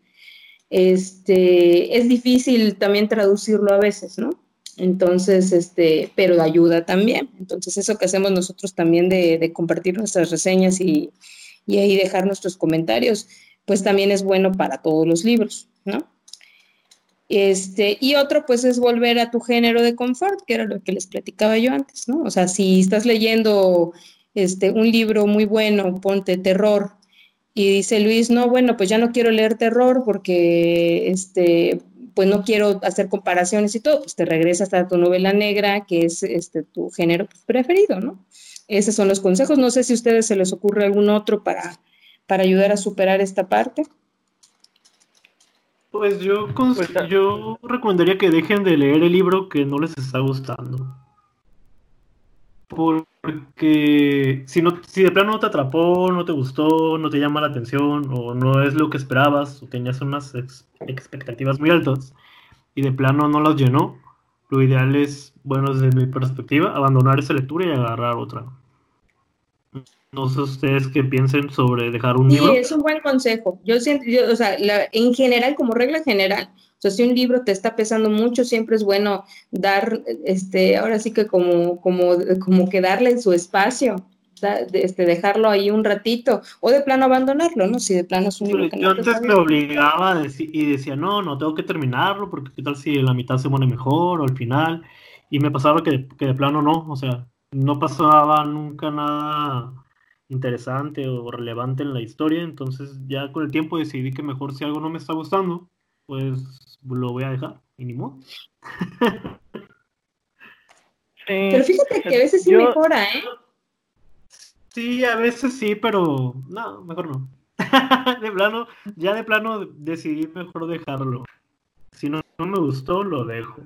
este, es difícil también traducirlo a veces, ¿no? Entonces, este, pero ayuda también. Entonces, eso que hacemos nosotros también de, compartir nuestras reseñas y, y ahí dejar nuestros comentarios, pues también es bueno para todos los libros, Este, y otro, pues, es volver a tu género de confort, que era lo que les platicaba yo antes, ¿no? O sea, si estás leyendo este, un libro muy bueno, ponte terror, y dice Luis, no, bueno, pues ya no quiero leer terror porque, este, pues no quiero hacer comparaciones y todo, pues te regresas a tu novela negra, que es este, tu género preferido, ¿no? esos son los consejos. No sé si a ustedes se les ocurre algún otro para, para ayudar a superar esta parte. Pues yo, pues, yo recomendaría que dejen de leer el libro que no les está gustando. Porque si, no, si de plano no te atrapó, no te gustó, no te llama la atención, o no es lo que esperabas, o tenías unas expectativas muy altas, y de plano no las llenó, lo ideal es, bueno, desde mi perspectiva, abandonar esa lectura y agarrar otra. No sé ustedes qué piensen sobre dejar un libro. Sí, es un buen consejo. Yo siento, o sea, en general, como regla general, o sea, si un libro te está pesando mucho, siempre es bueno dar, este, ahora sí que como, como, como que darle su espacio, este, dejarlo ahí un ratito, o de plano abandonarlo, ¿no? Si de plano es un libro que Yo antes me obligaba y decía, no, no, tengo que terminarlo, porque qué tal si la mitad se pone mejor o al final, y me pasaba que, que de plano no, o sea, no pasaba nunca nada interesante o relevante en la historia, entonces ya con el tiempo decidí que mejor si algo no me está gustando, pues lo voy a dejar, mínimo. Pero fíjate que a veces sí mejora, ¿eh? Sí, a veces sí, pero no, mejor no. de plano, ya de plano decidí mejor dejarlo. Si no, no me gustó, lo dejo.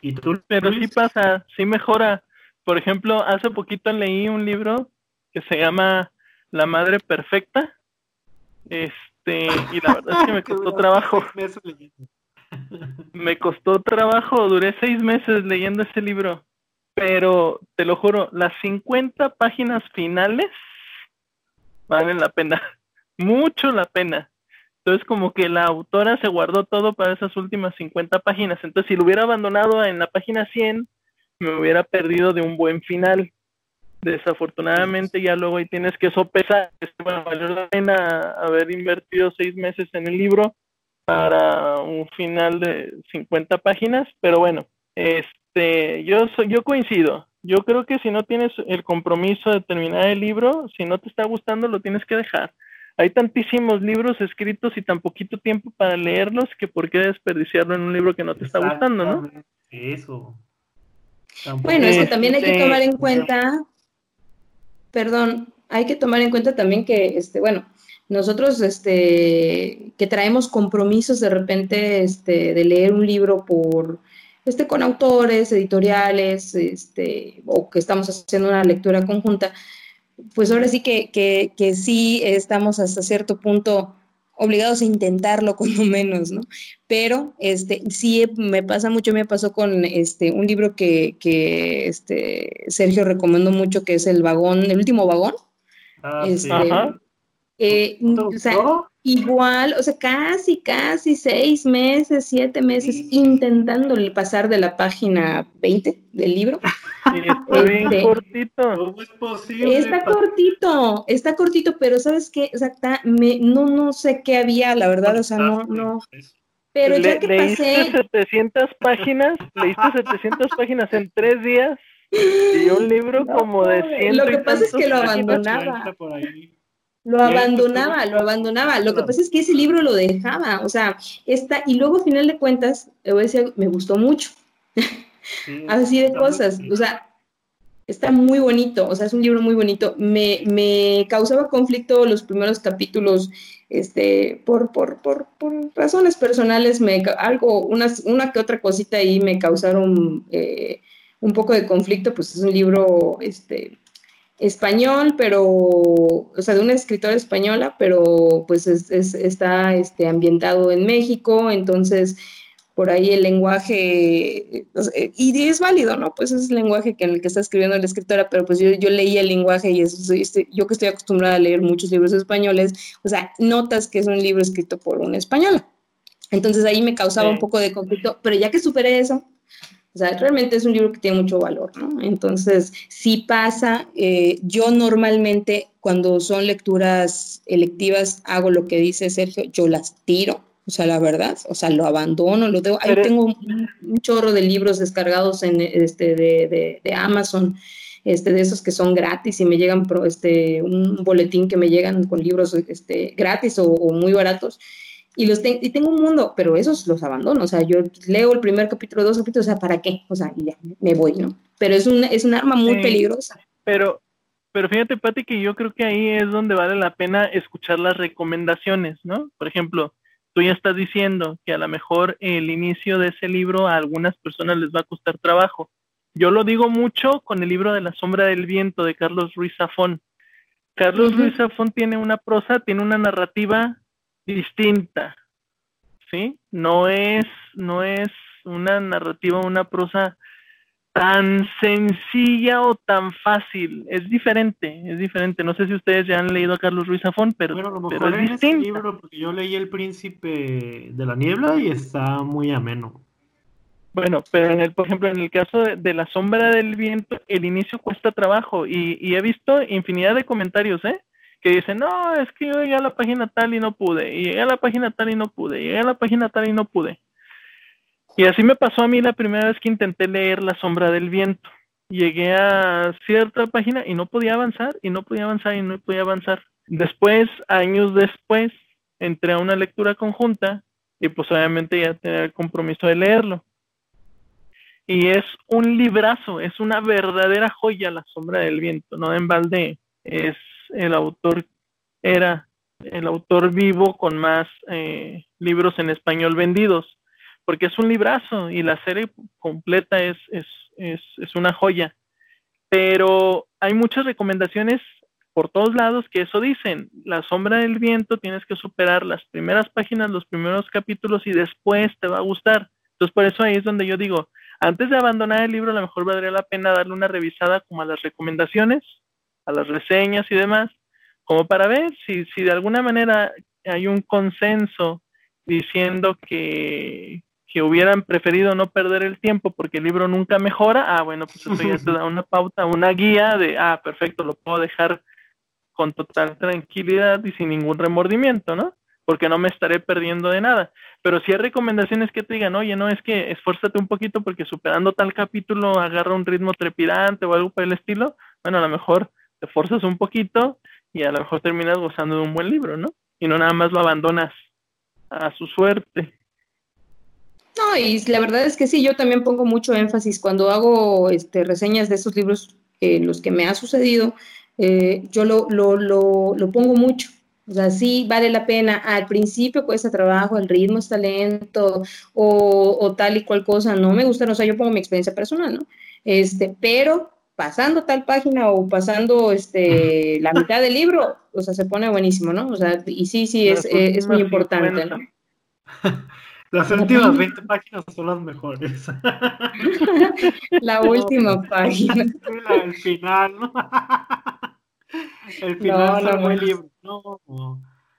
¿Y tú? Pero sí pasa, sí mejora por ejemplo, hace poquito leí un libro que se llama La Madre Perfecta. Este, y la verdad es que me costó trabajo. me costó trabajo, duré seis meses leyendo ese libro. Pero te lo juro, las 50 páginas finales valen la pena, mucho la pena. Entonces como que la autora se guardó todo para esas últimas 50 páginas. Entonces si lo hubiera abandonado en la página 100, me hubiera perdido de un buen final. Desafortunadamente ya luego ahí tienes que sopesar, bueno, valió la pena haber invertido seis meses en el libro para un final de 50 páginas, pero bueno, este, yo, yo coincido. Yo creo que si no tienes el compromiso de terminar el libro, si no te está gustando, lo tienes que dejar. Hay tantísimos libros escritos y tan poquito tiempo para leerlos que por qué desperdiciarlo en un libro que no te está gustando, ¿no? Eso. Bueno, eso también hay que tomar en cuenta, perdón, hay que tomar en cuenta también que, este, bueno, nosotros, este, que traemos compromisos de repente, este, de leer un libro por, este, con autores, editoriales, este, o que estamos haciendo una lectura conjunta, pues ahora sí que, que, que sí estamos hasta cierto punto obligados a intentarlo lo menos, ¿no? Pero este, sí me pasa mucho, me pasó con este, un libro que, que este, Sergio recomendó mucho, que es El Vagón, el último vagón. Ah, este, Ajá. Eh, o sea, igual, o sea, casi, casi seis meses, siete meses intentando pasar de la página 20 del libro. está bien este, cortito. es posible? Está cortito, está cortito, pero ¿sabes qué? O sea, me, no, no sé qué había, la verdad, o sea, no, no. Pero ya que pasé... 700 páginas, leíste 700 páginas en tres días y un libro como de 100 Lo que pasa es que lo abandonaba lo abandonaba, lo abandonaba. Lo que pasa es que ese libro lo dejaba, o sea, está, y luego, a final de cuentas, le voy a decir, me gustó mucho. Así de cosas, o sea, está muy bonito, o sea, es un libro muy bonito. Me, me causaba conflicto los primeros capítulos, este, por, por, por, por razones personales, me, algo, unas, una que otra cosita ahí me causaron eh, un poco de conflicto, pues es un libro, este, español, pero, o sea, de una escritora española, pero pues es, está este, ambientado en México, entonces por ahí el lenguaje, y es válido, ¿no? Pues es el lenguaje que en el que está escribiendo la escritora, pero pues yo, yo leí el lenguaje y eso, este, yo que estoy acostumbrada a leer muchos libros españoles, o sea, notas que es un libro escrito por una española. Entonces ahí me causaba un poco de conflicto, pero ya que superé eso, o sea, realmente es un libro que tiene mucho valor, ¿no? Entonces, si pasa, eh, yo normalmente cuando son lecturas electivas hago lo que dice Sergio, yo las tiro, o sea, la verdad, o sea, lo abandono, lo tengo, ahí tengo un, chorro de libros descargados en este de, de, Amazon, este, de esos que son gratis y me llegan este, un boletín que me llegan con libros este, gratis o, o muy baratos y los y tengo un mundo, pero esos los abandono, o sea, yo leo el primer capítulo, dos capítulos, o sea, ¿para qué? O sea, ya, me voy, ¿no? Pero es un, es un arma muy peligrosa. Pero, pero fíjate, Pati, que yo creo que ahí es donde vale la pena escuchar las recomendaciones, ¿no? Por ejemplo, tú ya estás diciendo que a lo mejor el inicio de ese libro a algunas personas les va a costar trabajo. Yo lo digo mucho con el libro de la sombra del viento de Carlos Ruiz Zafón. Carlos Ruiz Zafón tiene una prosa, tiene una narrativa distinta, ¿sí? No es, no es una narrativa, una prosa tan sencilla o tan fácil. Es diferente, es diferente. No sé si ustedes ya han leído a Carlos Ruiz Zafón, pero, bueno, a lo mejor es este libro, porque yo leí El Príncipe de la Niebla y está muy ameno. Bueno, pero en el, por ejemplo, en el caso de, La Sombra del Viento, el inicio cuesta trabajo y, y, he visto infinidad de comentarios, ¿eh? Que dicen, no, es que yo llegué a la página tal y no pude, y llegué a la página tal y no pude, y llegué a la página tal y no pude. Y así me pasó a mí la primera vez que intenté leer La Sombra del Viento. Llegué a cierta página y no podía avanzar, y no podía avanzar, y no podía avanzar. Después, años después, entré a una lectura conjunta y pues obviamente ya tenía el compromiso de leerlo y es un librazo, es una verdadera joya La sombra del viento, no en balde es el autor, era el autor vivo con más eh, libros en español vendidos, porque es un librazo y la serie completa es, es, es, es una joya. Pero hay muchas recomendaciones por todos lados que eso dicen. La sombra del viento tienes que superar las primeras páginas, los primeros capítulos y después te va a gustar. Entonces por eso ahí es donde yo digo, antes de abandonar el libro, a lo mejor valdría la pena darle una revisada como a las recomendaciones, a las reseñas y demás, como para ver si, si de alguna manera hay un consenso diciendo que, que hubieran preferido no perder el tiempo porque el libro nunca mejora, ah, bueno, pues eso ya te da una pauta, una guía de, ah, perfecto, lo puedo dejar con total tranquilidad y sin ningún remordimiento, ¿no? porque no me estaré perdiendo de nada. Pero si hay recomendaciones que te digan, oye, no, es que esfuérzate un poquito porque superando tal capítulo agarra un ritmo trepidante o algo por el estilo, bueno, a lo mejor te forzas un poquito y a lo mejor terminas gozando de un buen libro, ¿no? Y no nada más lo abandonas a su suerte. No, y la verdad es que sí, yo también pongo mucho énfasis cuando hago este, reseñas de esos libros, en los que me ha sucedido, eh, yo lo, lo, lo, lo pongo mucho o sea, sí vale la pena. Al principio cuesta trabajo, el ritmo está lento o, tal y cual cosa. No me gusta, o sea, yo pongo mi experiencia personal, ¿no? Este, pero pasando tal página o pasando este, la mitad del libro, o sea, se pone buenísimo, ¿no? O sea, y sí, sí, es, es muy importante, ¿no? Las últimas 20 páginas son las mejores. la última página. El final, ¿no? El final no, no, libro. No,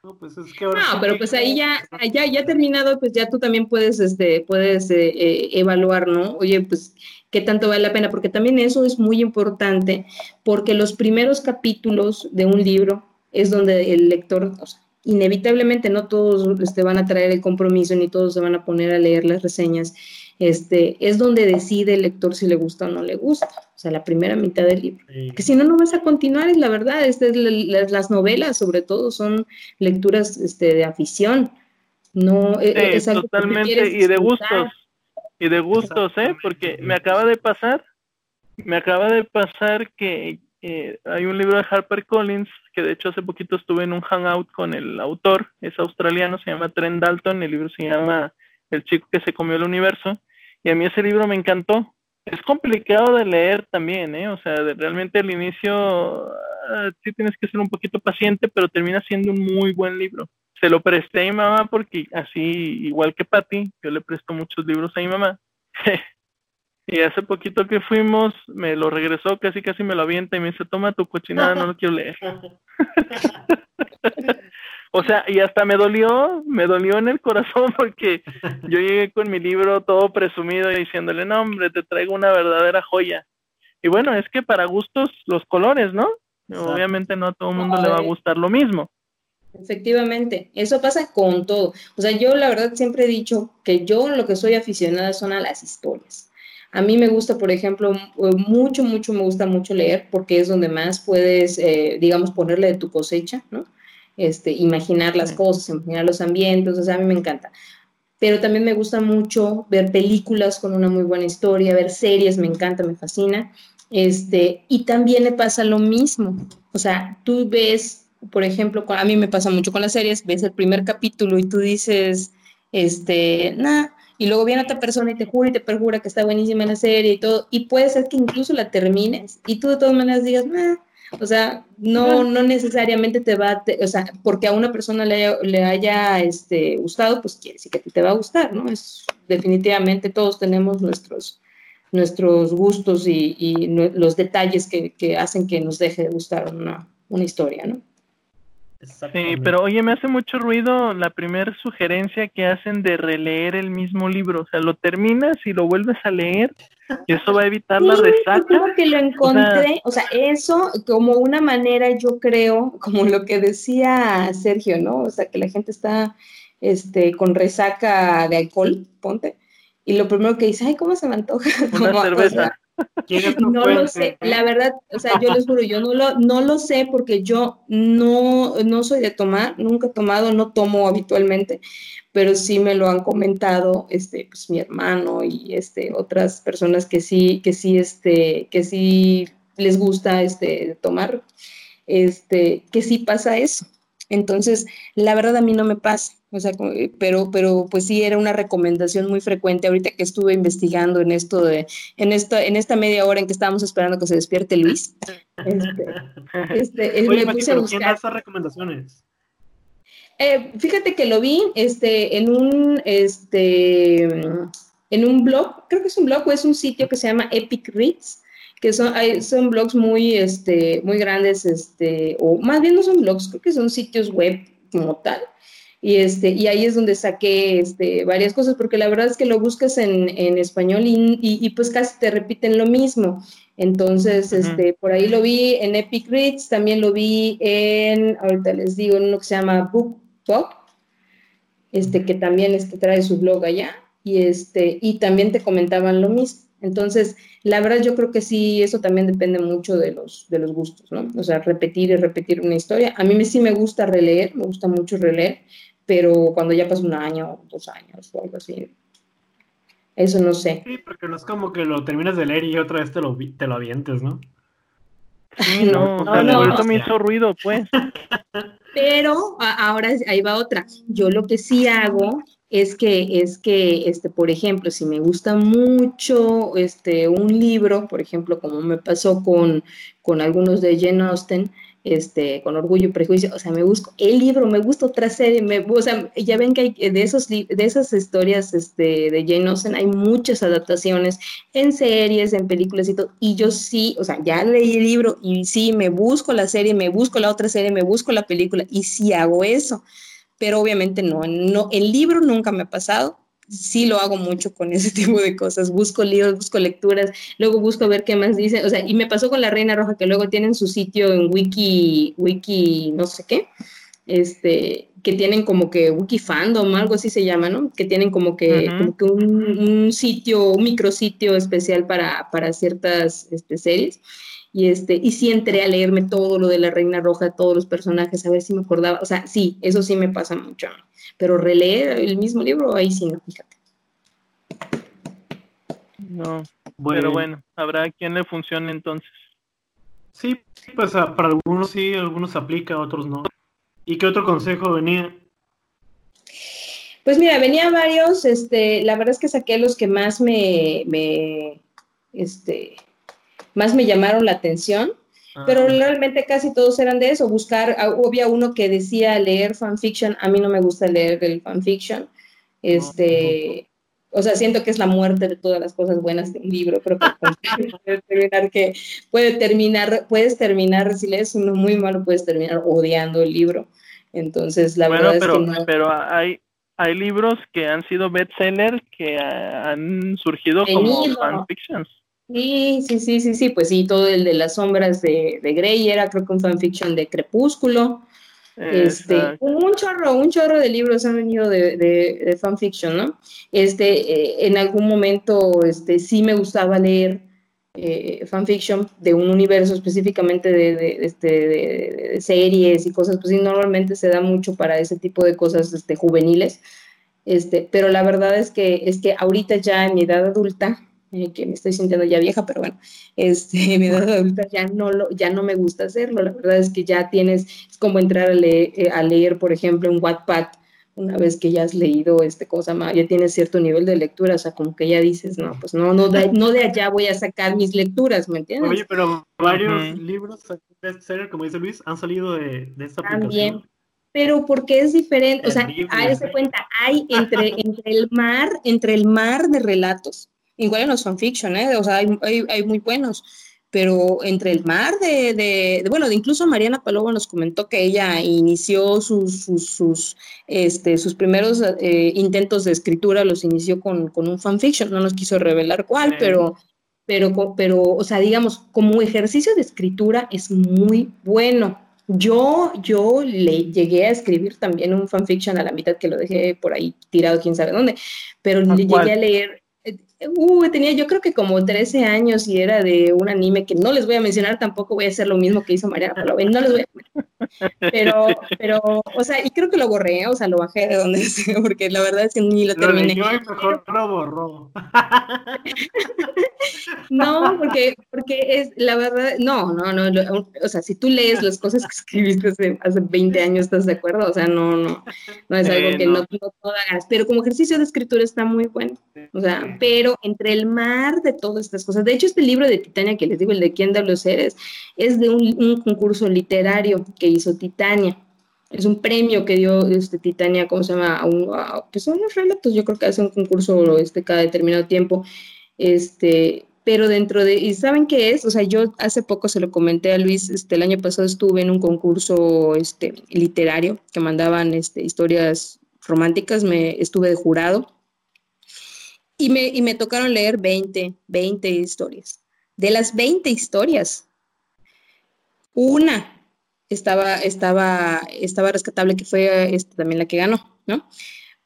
no, pues es que ahora. No, pero pues ahí ya, ya, ya terminado, pues ya tú también puedes, este, puedes eh, eh, evaluar, ¿no? Oye, pues, ¿qué tanto vale la pena? Porque también eso es muy importante, porque los primeros capítulos de un libro es donde el lector, o sea, inevitablemente no todos este, van a traer el compromiso, ni todos se van a poner a leer las reseñas este, es donde decide el lector si le gusta o no le gusta, o sea, la primera mitad del libro. Que si no, no vas a continuar, es la verdad, es las novelas sobre todo son lecturas este, de afición, no e, e, es algo totalmente, y de gustos, y de gustos, ¿eh? Porque me acaba de pasar, me acaba de pasar que eh, hay un libro de Harper Collins, que de hecho hace poquito estuve en un hangout con el autor, es australiano, se llama Trent Dalton, el libro se llama El chico que se comió el universo, y a mí ese libro me encantó. Es complicado de leer también, ¿eh? O sea, realmente al inicio ah, sí tienes que ser un poquito paciente, pero termina siendo un muy buen libro. Se lo presté a mi mamá porque así, igual que Patty, yo le presto muchos libros a mi mamá. y hace poquito que fuimos, me lo regresó, casi casi me lo avienta y me dice, toma tu cochinada, no lo quiero leer. O sea, y hasta me dolió, me dolió en el corazón porque yo llegué con mi libro todo presumido diciéndole, no, hombre, te traigo una verdadera joya. Y bueno, es que para gustos los colores, ¿no? Obviamente no a todo el mundo le va a gustar lo mismo. Efectivamente, eso pasa con todo. O sea, yo la verdad siempre he dicho que yo lo que soy aficionada son a las historias. A mí me gusta, por ejemplo, mucho, mucho, me gusta mucho leer porque es donde más puedes, eh, digamos, ponerle de tu cosecha, ¿no? este, imaginar las cosas, imaginar los ambientes, o sea, a mí me encanta. Pero también me gusta mucho ver películas con una muy buena historia, ver series, me encanta, me fascina. Este, y también le pasa lo mismo. O sea, tú ves, por ejemplo, a mí me pasa mucho con las series, ves el primer capítulo y tú dices, este, nada, y luego viene otra persona y te jura y te perjura que está buenísima la serie y todo, y puede ser que incluso la termines y tú de todas maneras digas, nah, o sea, no, no necesariamente te va, o sea, porque a una persona le, le haya este, gustado, pues quiere decir que te va a gustar, ¿no? Es, definitivamente todos tenemos nuestros, nuestros gustos y, y los detalles que, que, hacen que nos deje de gustar una, una historia, ¿no? Sí, pero oye, me hace mucho ruido la primera sugerencia que hacen de releer el mismo libro. O sea, lo terminas y lo vuelves a leer y eso va a evitar la resaca. Creo que lo encontré, o sea, eso como una manera, yo creo, como lo que decía Sergio, ¿no? O sea, que la gente está este, con resaca de alcohol, ponte, y lo primero que dice, ay, ¿cómo se me antoja? Una cerveza. no lo sé, la verdad, o sea, yo les juro, yo no lo, no lo sé porque yo no, no soy de tomar, nunca he tomado, no tomo habitualmente, pero sí me lo han comentado, este, pues mi hermano y este, otras personas que sí, que sí, este, que sí les gusta este, tomar, este, que sí pasa eso. Entonces, la verdad a mí no me pasa, o sea, eh, pero, pero pues sí era una recomendación muy frecuente ahorita que estuve investigando en esto de, en esta, en esta media hora en que estábamos esperando que se despierte Luis. Este, este Oye, me puse a buscar. ¿Quién esas recomendaciones? Eh, fíjate que lo vi este, en un este en un blog, creo que es un blog o es un sitio que se llama Epic Reads que son, hay, son blogs muy, este, muy grandes, este, o más bien no son blogs, creo que son sitios web como tal. Y, este, y ahí es donde saqué este, varias cosas, porque la verdad es que lo buscas en, en español y, y, pues casi te repiten lo mismo. Entonces, este, por ahí lo vi en Epic Reads, también lo vi en, ahorita les digo, en uno que se llama BookTok, este, que también este, trae su blog allá, y, este, y también te comentaban lo mismo. Entonces, la verdad yo creo que sí, eso también depende mucho de los, de los gustos, ¿no? O sea, repetir y repetir una historia. A mí sí me gusta releer, me gusta mucho releer, pero cuando ya pasa un año, dos años o algo así, eso no sé. Sí, porque no es como que lo terminas de leer y otra vez te lo, te lo avientes, ¿no? Sí, no, no, no, eso me hizo ruido, pues. Pero ahora ahí va otra. Yo lo que sí hago es que, es que, este, por ejemplo, si me gusta mucho este, un libro, por ejemplo, como me pasó con, con algunos de Jane Austen, este, con orgullo y prejuicio, o sea, me busco el libro, me gusta otra serie, me, o sea, ya ven que hay de, esos, de esas historias este, de Jane Austen hay muchas adaptaciones en series, en películas y todo, y yo sí, o sea, ya leí el libro y sí, me busco la serie, me busco la otra serie, me busco la película y sí hago eso pero obviamente no, no, el libro nunca me ha pasado, sí lo hago mucho con ese tipo de cosas, busco libros, busco lecturas, luego busco ver qué más dice, o sea, y me pasó con la Reina Roja que luego tienen su sitio en wiki, wiki, no sé qué, este, que tienen como que wiki fandom, algo así se llama, ¿no? Que tienen como que, como que un, sitio, un micrositio especial para, para ciertas este, series. Y, este, y sí entré a leerme todo lo de la Reina Roja, todos los personajes, a ver si me acordaba. O sea, sí, eso sí me pasa mucho. Pero releer el mismo libro, ahí sí no, fíjate. No, pero bueno, habrá quien le funcione entonces. Sí, pues ah, para algunos sí, algunos aplica, otros no. ¿Y qué otro consejo venía? Pues mira, venía varios, este, la verdad es que saqué los que más me, me este, más me llamaron la atención, ah, pero realmente casi todos eran de eso, buscar, ah, había uno que decía leer fanfiction, a mí no me gusta leer el fanfiction, este, o sea, siento que es la muerte de todas las cosas buenas de un libro, creo que puede terminar que puede terminar, puedes terminar, si lees uno muy malo, puedes terminar odiando el libro, entonces la verdad pero, es que no. pero hay hay libros que han sido bestsellers que han surgido como fanfictions. Sí, sí, sí, sí, sí, pues sí, todo el de las sombras de, de Grey era creo que un fanfiction de Crepúsculo. Este, un chorro, un chorro de libros han venido de, de, fanfiction, ¿no? Este, eh, en algún momento, este, sí me gustaba leer eh, fanfiction de un universo específicamente de, este, de, series y cosas, pues sí, normalmente se da mucho para ese tipo de cosas este, juveniles. Este, pero la verdad es que, es que ahorita ya en mi edad adulta, eh, que me estoy sintiendo ya vieja, pero bueno, este, mi edad adulta ya no, lo, ya no me gusta hacerlo. La verdad es que ya tienes, es como entrar a, eh, a leer, por ejemplo, un Wattpad una vez que ya has leído este cosa, ya tienes cierto nivel de lectura, o sea, como que ya dices, no, pues no, no de, no de allá voy a sacar mis lecturas, ¿me entiendes? Oye, pero varios libros, como dice Luis, han salido de, de esta También. Pero porque es diferente, o sea, a ese cuenta, hay entre, entre el mar, entre el mar de relatos, igual en los fanfiction, ¿eh? o sea, hay, hay, hay muy buenos, pero entre el mar de, de, bueno, de incluso Mariana Paloma nos comentó que ella inició sus, sus, este, sus primeros eh, intentos de escritura, los inició con, con, un fanfiction, no nos quiso revelar cuál, pero, pero, pero, o sea, digamos, como ejercicio de escritura es muy bueno. Yo, yo le llegué a escribir también un fanfiction a la mitad que lo dejé por ahí tirado, quién sabe dónde, pero le llegué a leer Uh, tenía yo creo que como 13 años y era de un anime que no les voy a mencionar, tampoco voy a hacer lo mismo que hizo María no les voy a pero, pero, o sea, y creo que lo borré, o sea, lo bajé de donde sea, porque la verdad es que ni lo terminé. Yo mejor lo borró. no, porque, porque es, la verdad, no, no, no, o sea, si tú lees las cosas que escribiste hace, hace 20 años, ¿estás de acuerdo? O sea, no, no, no es algo que no, no, no hagas, pero como ejercicio de escritura está muy bueno, o sea, pero entre el mar de todas estas cosas, de hecho, este libro de Titania que les digo, el de quién da los seres, es de un, un concurso literario que hizo Titania. Es un premio que dio este, Titania, ¿cómo se llama? A pues son los relatos, yo creo que hace un concurso este, cada determinado tiempo. Este, pero dentro de, ¿y saben qué es? O sea, yo hace poco se lo comenté a Luis, este, el año pasado estuve en un concurso este, literario que mandaban este, historias románticas, me estuve de jurado y me, y me tocaron leer 20, 20 historias. De las 20 historias, una estaba, estaba, estaba rescatable, que fue también la que ganó, ¿no?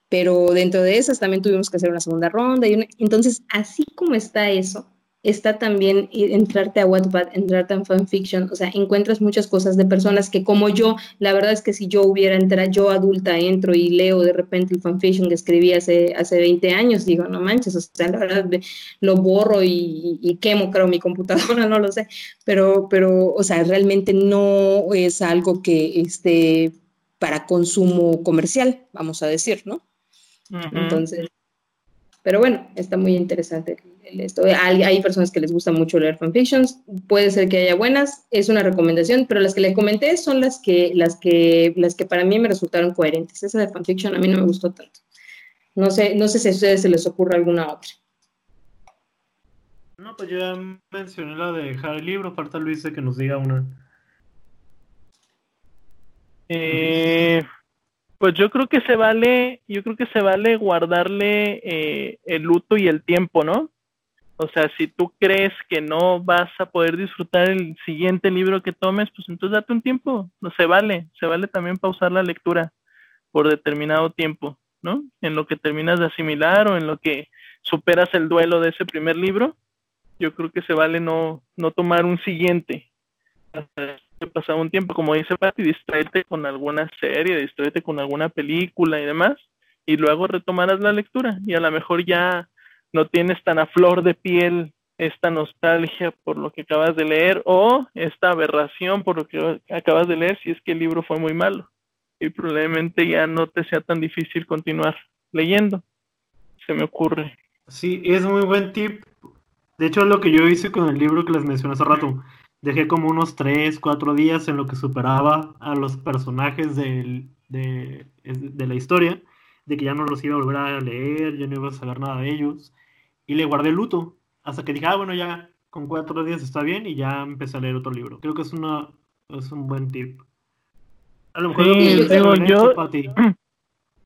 Pero dentro de esas también tuvimos que hacer una segunda ronda. Y entonces, así como está eso, está también entrarte a Wattpad, entrarte en fanfiction, o sea, encuentras muchas cosas de personas que como yo, la verdad es que si yo hubiera entrado, yo adulta entro y leo de repente el fanfiction que escribí hace, hace 20 años, digo, no manches, o sea, la verdad lo borro y, quemo, creo, mi computadora, no lo sé, pero, pero, o sea, realmente no es algo que esté para consumo comercial, vamos a decir, ¿no? Entonces, pero bueno, está muy interesante esto. Hay, hay, personas que les gusta mucho leer fanfictions, puede ser que haya buenas, es una recomendación, pero las que le comenté son las que, las que, las que para mí me resultaron coherentes. Esa de fanfiction a mí no me gustó tanto. No sé, no sé si a ustedes se les ocurre alguna otra. No, pues yo ya mencioné la de dejar el libro, falta Luis de que nos diga una. Eh, pues yo creo que se vale, yo creo que se vale guardarle eh, el luto y el tiempo, ¿no? O sea, si tú crees que no vas a poder disfrutar el siguiente libro que tomes, pues entonces date un tiempo, no se vale, se vale también pausar la lectura por determinado tiempo, ¿no? En lo que terminas de asimilar o en lo que superas el duelo de ese primer libro, yo creo que se vale no, no tomar un siguiente pasar un tiempo, como dice Patti, distraerte con alguna serie, distraerte con alguna película y demás, y luego retomarás la lectura y a lo mejor ya no tienes tan a flor de piel esta nostalgia por lo que acabas de leer o esta aberración por lo que acabas de leer si es que el libro fue muy malo y probablemente ya no te sea tan difícil continuar leyendo. Se me ocurre. Sí, es muy buen tip. De hecho, lo que yo hice con el libro que les mencioné hace rato dejé como unos 3, 4 días en lo que superaba a los personajes de, de, la historia, de que ya no los iba a volver a leer, ya no iba a saber nada de ellos, y le guardé luto, hasta que dije, ah, bueno, ya con 4 días está bien, y ya empecé a leer otro libro. Creo que es, una, es un buen tip. A lo mejor sí, lo yo...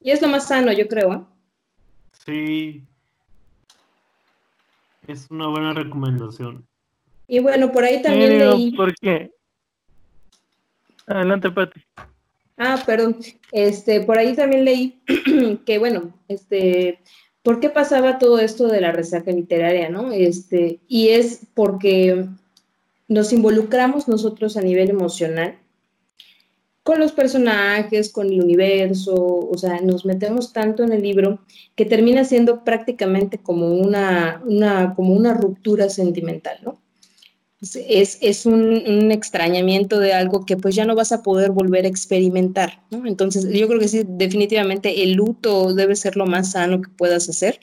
Y es lo más sano, yo creo. ¿eh? Sí. Es una buena recomendación. Y bueno, por ahí también leí. ¿Por qué? Adelante, Pati. Ah, perdón. Este, por ahí también leí que, bueno, este, ¿por qué pasaba todo esto de la resaca literaria, no? Este, y es porque nos involucramos nosotros a nivel emocional con los personajes, con el universo, o sea, nos metemos tanto en el libro que termina siendo prácticamente como una, una como una ruptura sentimental, ¿no? Es, es un, un, extrañamiento de algo que pues ya no vas a poder volver a experimentar, ¿no? Entonces yo creo que sí, definitivamente el luto debe ser lo más sano que puedas hacer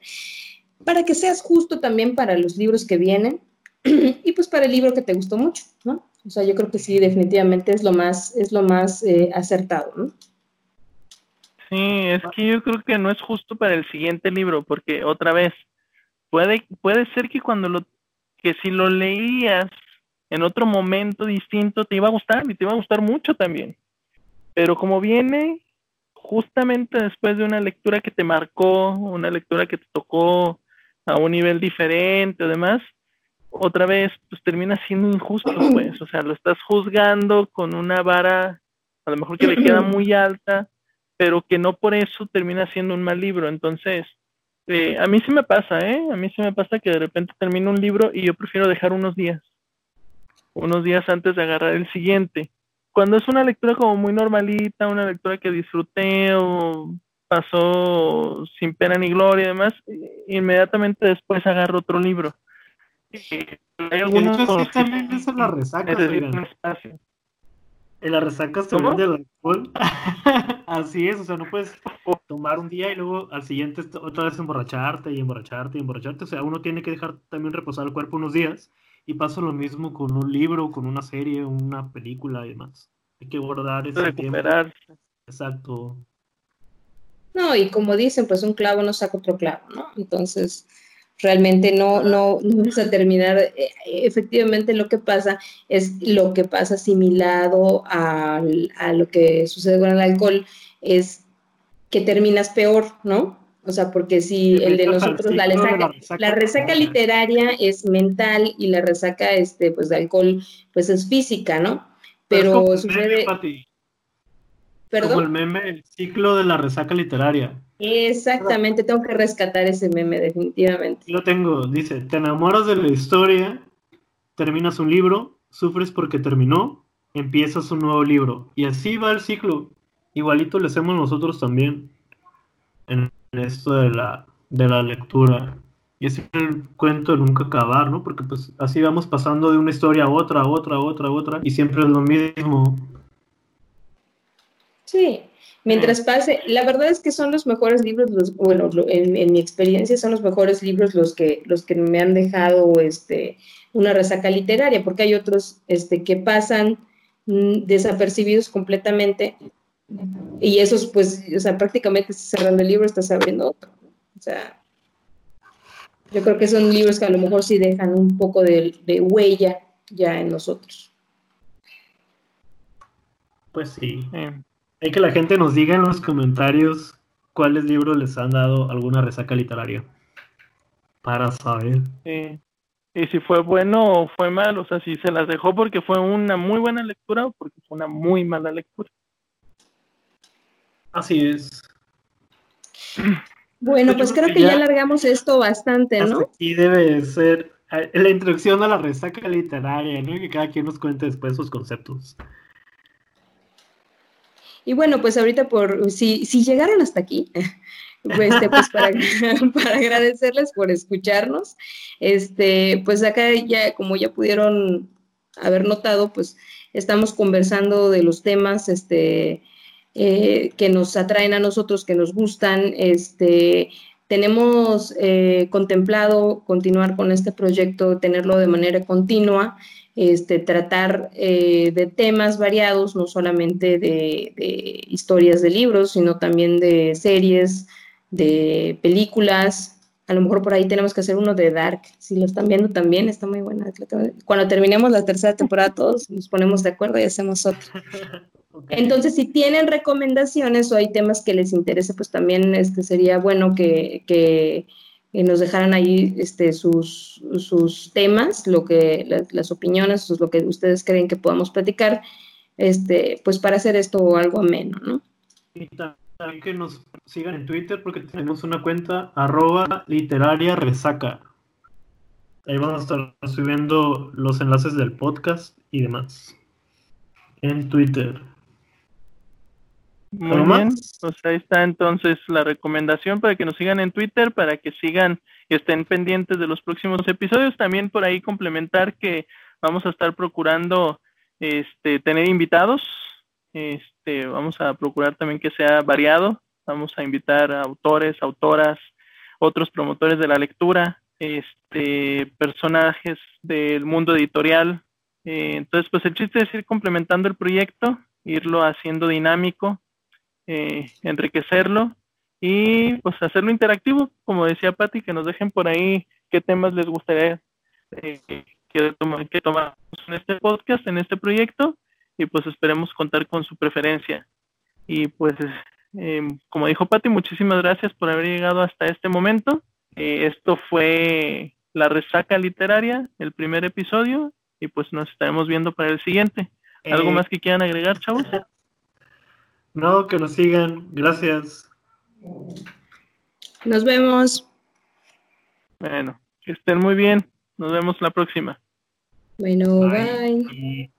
para que seas justo también para los libros que vienen y pues para el libro que te gustó mucho, ¿no? O sea, yo creo que sí, definitivamente es lo más, es lo más eh, acertado, ¿no? Sí, es que yo creo que no es justo para el siguiente libro, porque otra vez, puede, puede ser que cuando lo, que si lo leías en otro momento distinto te iba a gustar y te iba a gustar mucho también. Pero como viene justamente después de una lectura que te marcó, una lectura que te tocó a un nivel diferente o demás, otra vez, pues termina siendo injusto, pues, o sea, lo estás juzgando con una vara, a lo mejor que le queda muy alta, pero que no por eso termina siendo un mal libro. Entonces, eh, a mí sí me pasa, ¿eh? A mí sí me pasa que de repente termino un libro y yo prefiero dejar unos días, unos días antes de agarrar el siguiente. Cuando es una lectura como muy normalita, una lectura que disfruté o pasó sin pena ni gloria y demás, inmediatamente después agarro otro libro hay algunos sí, también es en la resaca, En la resaca también del alcohol. Así es, o sea, no puedes tomar un día y luego al siguiente otra vez emborracharte y emborracharte y emborracharte. O sea, uno tiene que dejar también reposar el cuerpo unos días. Y pasa lo mismo con un libro, con una serie, una película y demás. Hay que guardar ese tiempo. Exacto. No, y como dicen, pues un clavo no saca otro clavo, ¿no? Entonces, realmente no, no, no vamos a terminar. Eh, efectivamente, lo que pasa es lo que pasa asimilado a, a lo que sucede con el alcohol, es que terminas peor, ¿no? O sea, porque si el de nosotros, la resaca, la resaca literaria es mental y la resaca este, pues, de alcohol, pues es física, ¿no? Pero sucede... Como el meme, el ciclo de la resaca literaria. Exactamente, tengo que rescatar ese meme, definitivamente. Lo tengo, dice, te enamoras de la historia, terminas un libro, sufres porque terminó, empiezas un nuevo libro. Y así va el ciclo. Igualito lo hacemos nosotros también esto de la, de la lectura. Y es el cuento de nunca acabar, ¿no? Porque pues así vamos pasando de una historia a otra, a otra, a otra, a otra, y siempre es lo mismo. Sí, mientras pase, la verdad es que son los mejores libros, bueno, en, mi experiencia son los mejores libros los que, los que me han dejado este, una resaca literaria, porque hay otros este, que pasan mm, desapercibidos completamente y esos pues, o sea, prácticamente cerrando el libro estás abriendo otro. O sea, yo creo que son libros que a lo mejor sí dejan un poco de, de huella ya en nosotros. Pues sí. Hay que la gente nos diga en los comentarios cuáles libros les han dado alguna resaca literaria. Para saber. Sí. Y si fue bueno o fue mal, o sea, si se las dejó porque fue una muy buena lectura o porque fue una muy mala lectura. Así es. Bueno, pues, creo que ya, alargamos esto bastante, ¿no? Y debe ser eh, la introducción a la resaca literaria, ¿no? Que cada quien nos cuente después sus conceptos. Y bueno, pues ahorita por, si, si llegaron hasta aquí, pues, este, pues para, para, agradecerles por escucharnos. Este, pues acá ya, como ya pudieron haber notado, pues estamos conversando de los temas este, eh, que nos atraen a nosotros, que nos gustan. Este, tenemos eh, contemplado continuar con este proyecto, tenerlo de manera continua este, tratar eh, de temas variados, no solamente de, historias de libros, sino también de series, de películas. A lo mejor por ahí tenemos que hacer uno de Dark. Si lo están viendo también, está muy buena. Cuando terminemos la tercera temporada, todos nos ponemos de acuerdo y hacemos otro. Entonces, si tienen recomendaciones o hay temas que les interese, pues también este, sería bueno que, que nos dejaran ahí este, sus, sus temas, lo que, las, opiniones, lo que ustedes creen que podamos platicar, este, pues para hacer esto algo ameno, ¿no? Y también que nos sigan en Twitter porque tenemos una cuenta arroba literaria resaca. Ahí vamos a estar subiendo los enlaces del podcast y demás. En Twitter. Muy bien, pues ahí está entonces la recomendación para que nos sigan en Twitter, para que sigan y estén pendientes de los próximos episodios. También por ahí complementar que vamos a estar procurando este, tener invitados. Este, vamos a procurar también que sea variado. Vamos a invitar a autores, autoras, otros promotores de la lectura, este, personajes del mundo editorial. Eh, entonces, pues el chiste es ir complementando el proyecto, irlo haciendo dinámico eh, enriquecerlo y pues hacerlo interactivo, como decía Patti, que nos dejen por ahí qué temas les gustaría eh, que, que tomamos en este podcast, en este proyecto, y pues esperemos contar con su preferencia. Y pues, eh, como dijo Patti, muchísimas gracias por haber llegado hasta este momento. esto fue la resaca literaria, el primer episodio, y pues nos estaremos viendo para el siguiente. ¿Algo más que quieran agregar, chavos? No, que nos sigan. Gracias. Nos vemos. Bueno, que estén muy bien. Nos vemos la próxima. Bueno, bye.